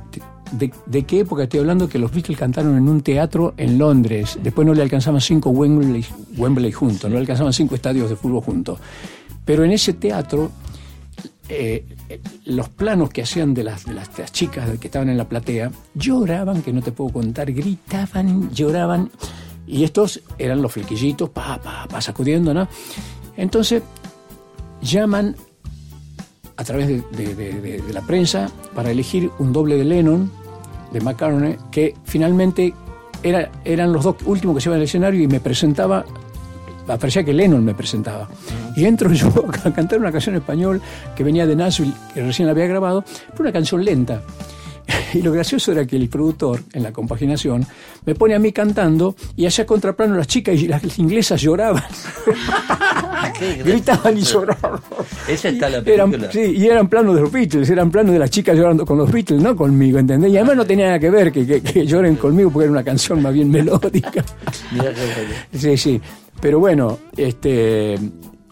de, qué época estoy hablando que los Beatles cantaron en un teatro en Londres. Después no le alcanzaban cinco Wembley, Wembley juntos, no le alcanzaban cinco estadios de fútbol juntos. Pero en ese teatro, eh, los planos que hacían de las, de las, de las chicas que estaban en la platea, lloraban, que no te puedo contar, gritaban, lloraban. Y estos eran los flequillitos, pa, pa, pa, sacudiendo, ¿no? Entonces, llaman a través de, de- de- de- de la prensa para elegir un doble de Lennon, de McCartney, que finalmente era, eran los dos últimos que se iban al escenario y me presentaba, parecía que Lennon me presentaba. Y entro (laughs) yo a cantar una canción en español que venía de Nashville, que recién la había grabado, pero una canción lenta. (laughs) Y lo gracioso era que el productor, en la compaginación, me pone a mí cantando y allá contraplano las chicas y las inglesas lloraban. (laughs) (laughs) Gritaban y lloraban.
Esa está la
Eran,
película.
sí, y eran planos de los Beatles, eran planos de las chicas llorando con los Beatles, no conmigo, ¿entendés? Y además no tenía nada que ver que, que- que lloren conmigo porque era una canción más bien melódica. Sí, sí. Pero bueno, este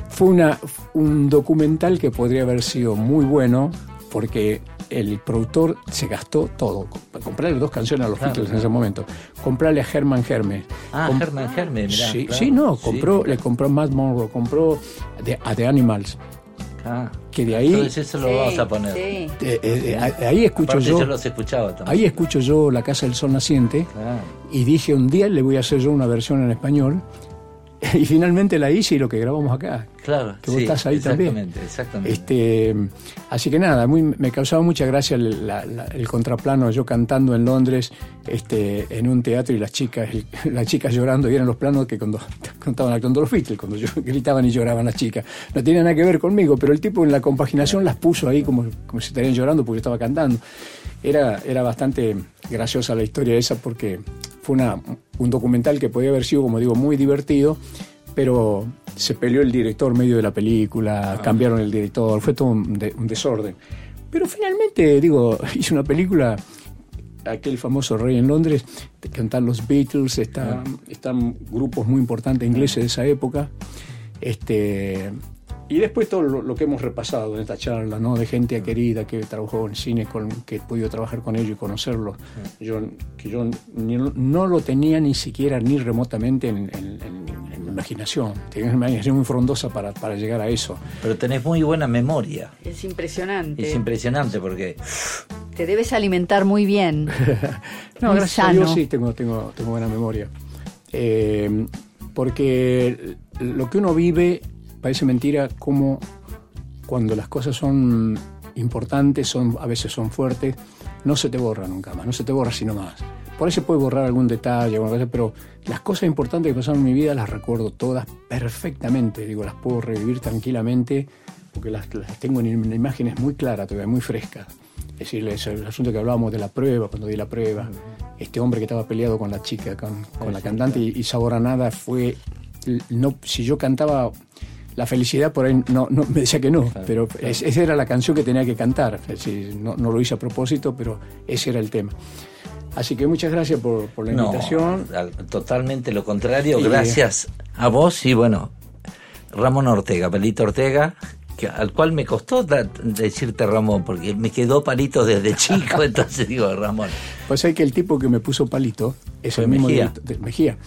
fue una, un documental que podría haber sido muy bueno porque el productor se gastó todo. Para comprarle dos canciones a los
Claro,
Beatles en
claro.
ese momento. Comprarle a Herman Hermes.
Ah,
Com-
Herman Hermes, mirá.
Sí,
claro.
sí, no,
Sí,
compró,
mirá.
le compró a Matt Monroe, compró de- a The Animals.
Ah,
Que de ahí,
entonces eso lo vamos a poner.
eh, eh, eh, ahí escucho
Aparte
yo,
yo los escuchaba también.
ahí escucho yo La Casa del Sol Naciente
Claro.
y dije un día le voy a hacer yo una versión en español (laughs) y finalmente la hice y lo que grabamos acá.
Claro,
Que vos
sí,
estás ahí también.
exactamente, exactamente.
Este, así que nada, muy, me causaba mucha gracia el, la- la- el contraplano, yo cantando en Londres, este, en un teatro y las chicas, el- (laughs) las chicas llorando, y eran los planos que cuando (laughs) contaban actuando los Beatles, cuando yo, gritaban y lloraban las chicas. No tenía nada que ver conmigo, pero el tipo en la compaginación las puso ahí como, como si estarían llorando porque yo estaba cantando. Era, era bastante graciosa la historia esa porque fue una, un documental que podía haber sido, como digo, muy divertido, pero se peleó el director medio de la película, cambiaron el director, fue todo un, de- un desorden. Pero finalmente, digo, (laughs) hice una película, aquel famoso Rey en Londres, están los Beatles, está- están grupos muy importantes ingleses de esa época. Este, y después todo lo, lo que hemos repasado en esta charla, ¿no? De gente querida que trabajó en cine, con, que he podido trabajar con ellos y conocerlos. Yo, que yo ni- no lo tenía ni siquiera ni remotamente en, en- en- en imaginación, tienes una imaginación muy frondosa para, para llegar a eso.
Pero tenés muy buena memoria.
Es impresionante.
Es impresionante porque
Te debes alimentar muy bien. (laughs)
No,
Muy
gracias a Dios
sano.
sí tengo, tengo, tengo buena memoria. Eh, porque lo que uno vive parece mentira como cuando las cosas son importantes, son, a veces son fuertes, no se te borra nunca más, no se te borra sino más. Por ahí se puede borrar algún detalle, alguna cosa, pero las cosas importantes que pasaron en mi vida las recuerdo todas perfectamente, digo, las puedo revivir tranquilamente porque las, las tengo en im- imágenes muy claras, todavía muy frescas. Es decir, es el asunto que hablábamos de la prueba, cuando di la prueba, este hombre que estaba peleado con la chica, con, con la cantante, y, y Sabor a Nada fue, no, si yo cantaba la felicidad por ahí no, no me decía que no, pero es- esa era la canción que tenía que cantar. Es decir, no, no lo hice a propósito, pero ese era el tema. Así que muchas gracias por, por la invitación.
al- totalmente lo contrario.
Y-
Gracias a vos y bueno, Ramón Ortega, Palito Ortega, que, al cual me costó decirte Ramón, porque me quedó palito desde (laughs) chico, entonces digo Ramón.
Pues hay que el tipo que me puso palito es el mismo
Mejía.
de, de Mejía.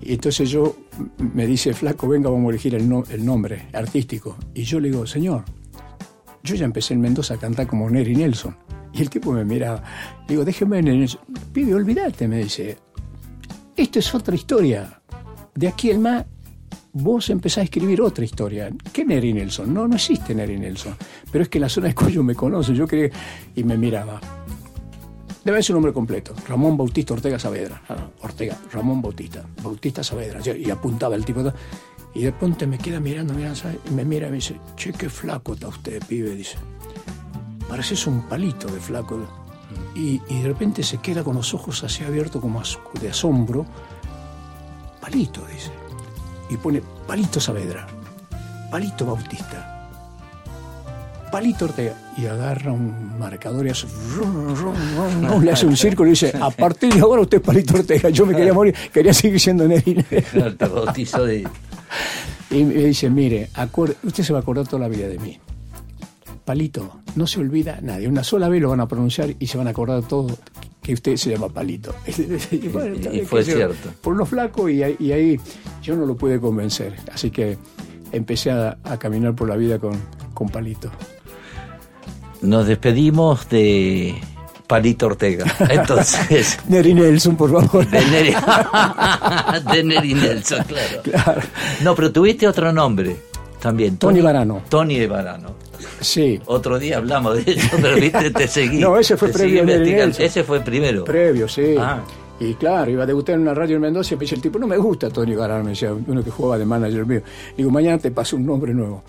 Y entonces yo me dice, flaco, venga, vamos a elegir el, no- el nombre artístico. Y yo le digo, señor, yo ya empecé en Mendoza a cantar como Neri Nelson. Y el tipo me mira, le digo, déjeme Neri Nelson. Pibe, olvídate, me dice. Esto es otra historia. De aquí en más, vos empezás a escribir otra historia. ¿Qué Neri Nelson? No, no existe Neri Nelson. Pero es que la zona de Cuyo me conoce. Yo creí, y me miraba. Debe ser su nombre completo. Ramón Bautista Ortega Saavedra. Ah, Ortega, Ramón Bautista. Bautista Saavedra. Y apuntaba el tipo. Y de pronto me queda mirando, mirando, y me mira y me dice, che, qué flaco está usted, pibe, dice. Pareces un palito de flaco. Y, de repente se queda con los ojos así abiertos como de asombro. Palito, dice. Y pone Palito Saavedra. Palito Bautista. Palito Ortega. Y agarra un marcador y hace. rum, rum, rum, rum, le hace un círculo y dice: A partir de ahora usted es Palito Ortega. Yo me quería morir, quería seguir siendo Neri. (laughs)
Te bautizó de...
Y me dice: Mire, usted se va a acordar toda la vida de mí. Palito, no se olvida nadie. Una sola vez lo van a pronunciar y se van a acordar todos que usted se llama Palito. (laughs) Y, bueno,
Y- fue cierto.
Por lo flaco y, ahí- y ahí yo no lo pude convencer. Así que empecé a, a caminar por la vida con, con Palito.
Nos despedimos de Palito Ortega. (laughs) Entonces, (laughs)
Neri Nelson, por favor.
de Neri, de Neri Nelson, claro.
Claro.
No, pero tuviste otro nombre también.
Tony Varano.
Tony de Varano.
Sí.
Otro día hablamos de eso, pero viste, te (laughs) seguí.
No, ese fue previo.
Ese fue primero.
Previo, sí.
Ah.
Y claro, iba a debutar en una radio en Mendoza y me dice el tipo, no me gusta Tony Garano, me decía uno que jugaba de manager mío. Digo, mañana te paso un nombre nuevo.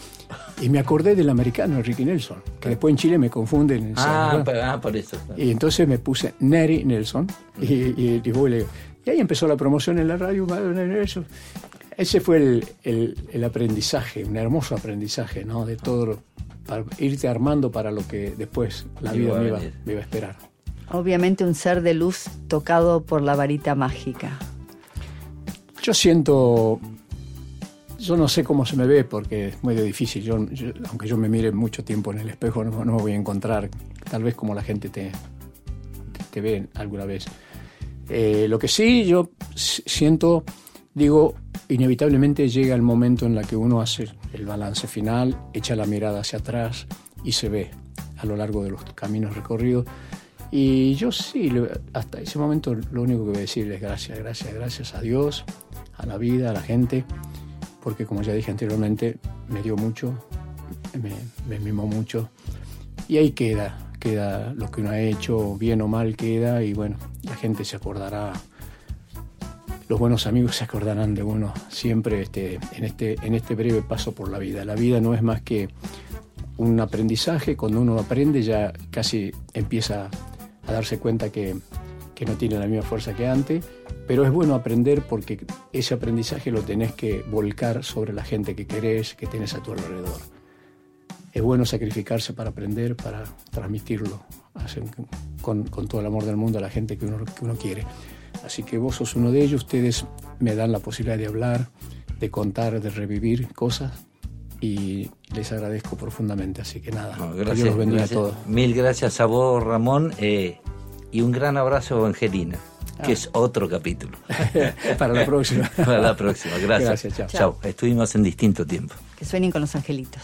Y me acordé del americano Ricky Nelson, que después en Chile me confunden.
Ah, ah, por eso.
Y entonces me puse Neri Nelson y, y, y voy ahí empezó la promoción en la radio. Nelson. Ese fue el, el- el aprendizaje, un hermoso aprendizaje, ¿no? De todo, para irte armando para lo que después la vida me iba, me iba a esperar.
Obviamente un ser de luz tocado por la varita mágica.
Yo siento, yo no sé cómo se me ve porque es muy difícil. Yo, yo- aunque yo me mire mucho tiempo en el espejo, no, no me voy a encontrar tal vez como la gente te, te, te ve alguna vez. Eh, lo que sí, yo siento, digo, inevitablemente llega el momento en el que uno hace el balance final, echa la mirada hacia atrás y se ve a lo largo de los caminos recorridos. Y yo sí, hasta ese momento lo único que voy a decir es gracias, gracias, gracias a Dios, a la vida, a la gente, porque como ya dije anteriormente, me dio mucho, me, me mimó mucho. Y ahí queda, queda lo que uno ha hecho, bien o mal queda, y bueno, la gente se acordará, los buenos amigos se acordarán de uno siempre este, en, este, en este breve paso por la vida. La vida no es más que un aprendizaje, cuando uno aprende ya casi empieza a darse cuenta que, no tiene la misma fuerza que antes, pero es bueno aprender porque ese aprendizaje lo tenés que volcar sobre la gente que querés, que tenés a tu alrededor. Es bueno sacrificarse para aprender, para transmitirlo con todo el amor del mundo a la gente que uno, que uno quiere. Así que vos sos uno de ellos, ustedes me dan la posibilidad de hablar, de contar, de revivir cosas y les agradezco profundamente. Así que nada,
No,
que
gracias,
Dios los bendiga
gracias.
a todos.
Mil gracias a vos, Ramón, eh, y un gran abrazo, Angelina. que es otro capítulo. (laughs)
Para la próxima. (laughs)
Para la próxima, gracias.
Gracias, chao.
Chao. Estuvimos en distinto tiempo.
Que suenen con los angelitos.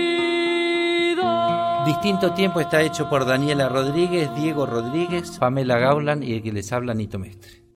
Distinto Tiempo está hecho por Daniela Rodríguez, Diego Rodríguez, Pamela Gaulan y el que les habla Nito Mestre.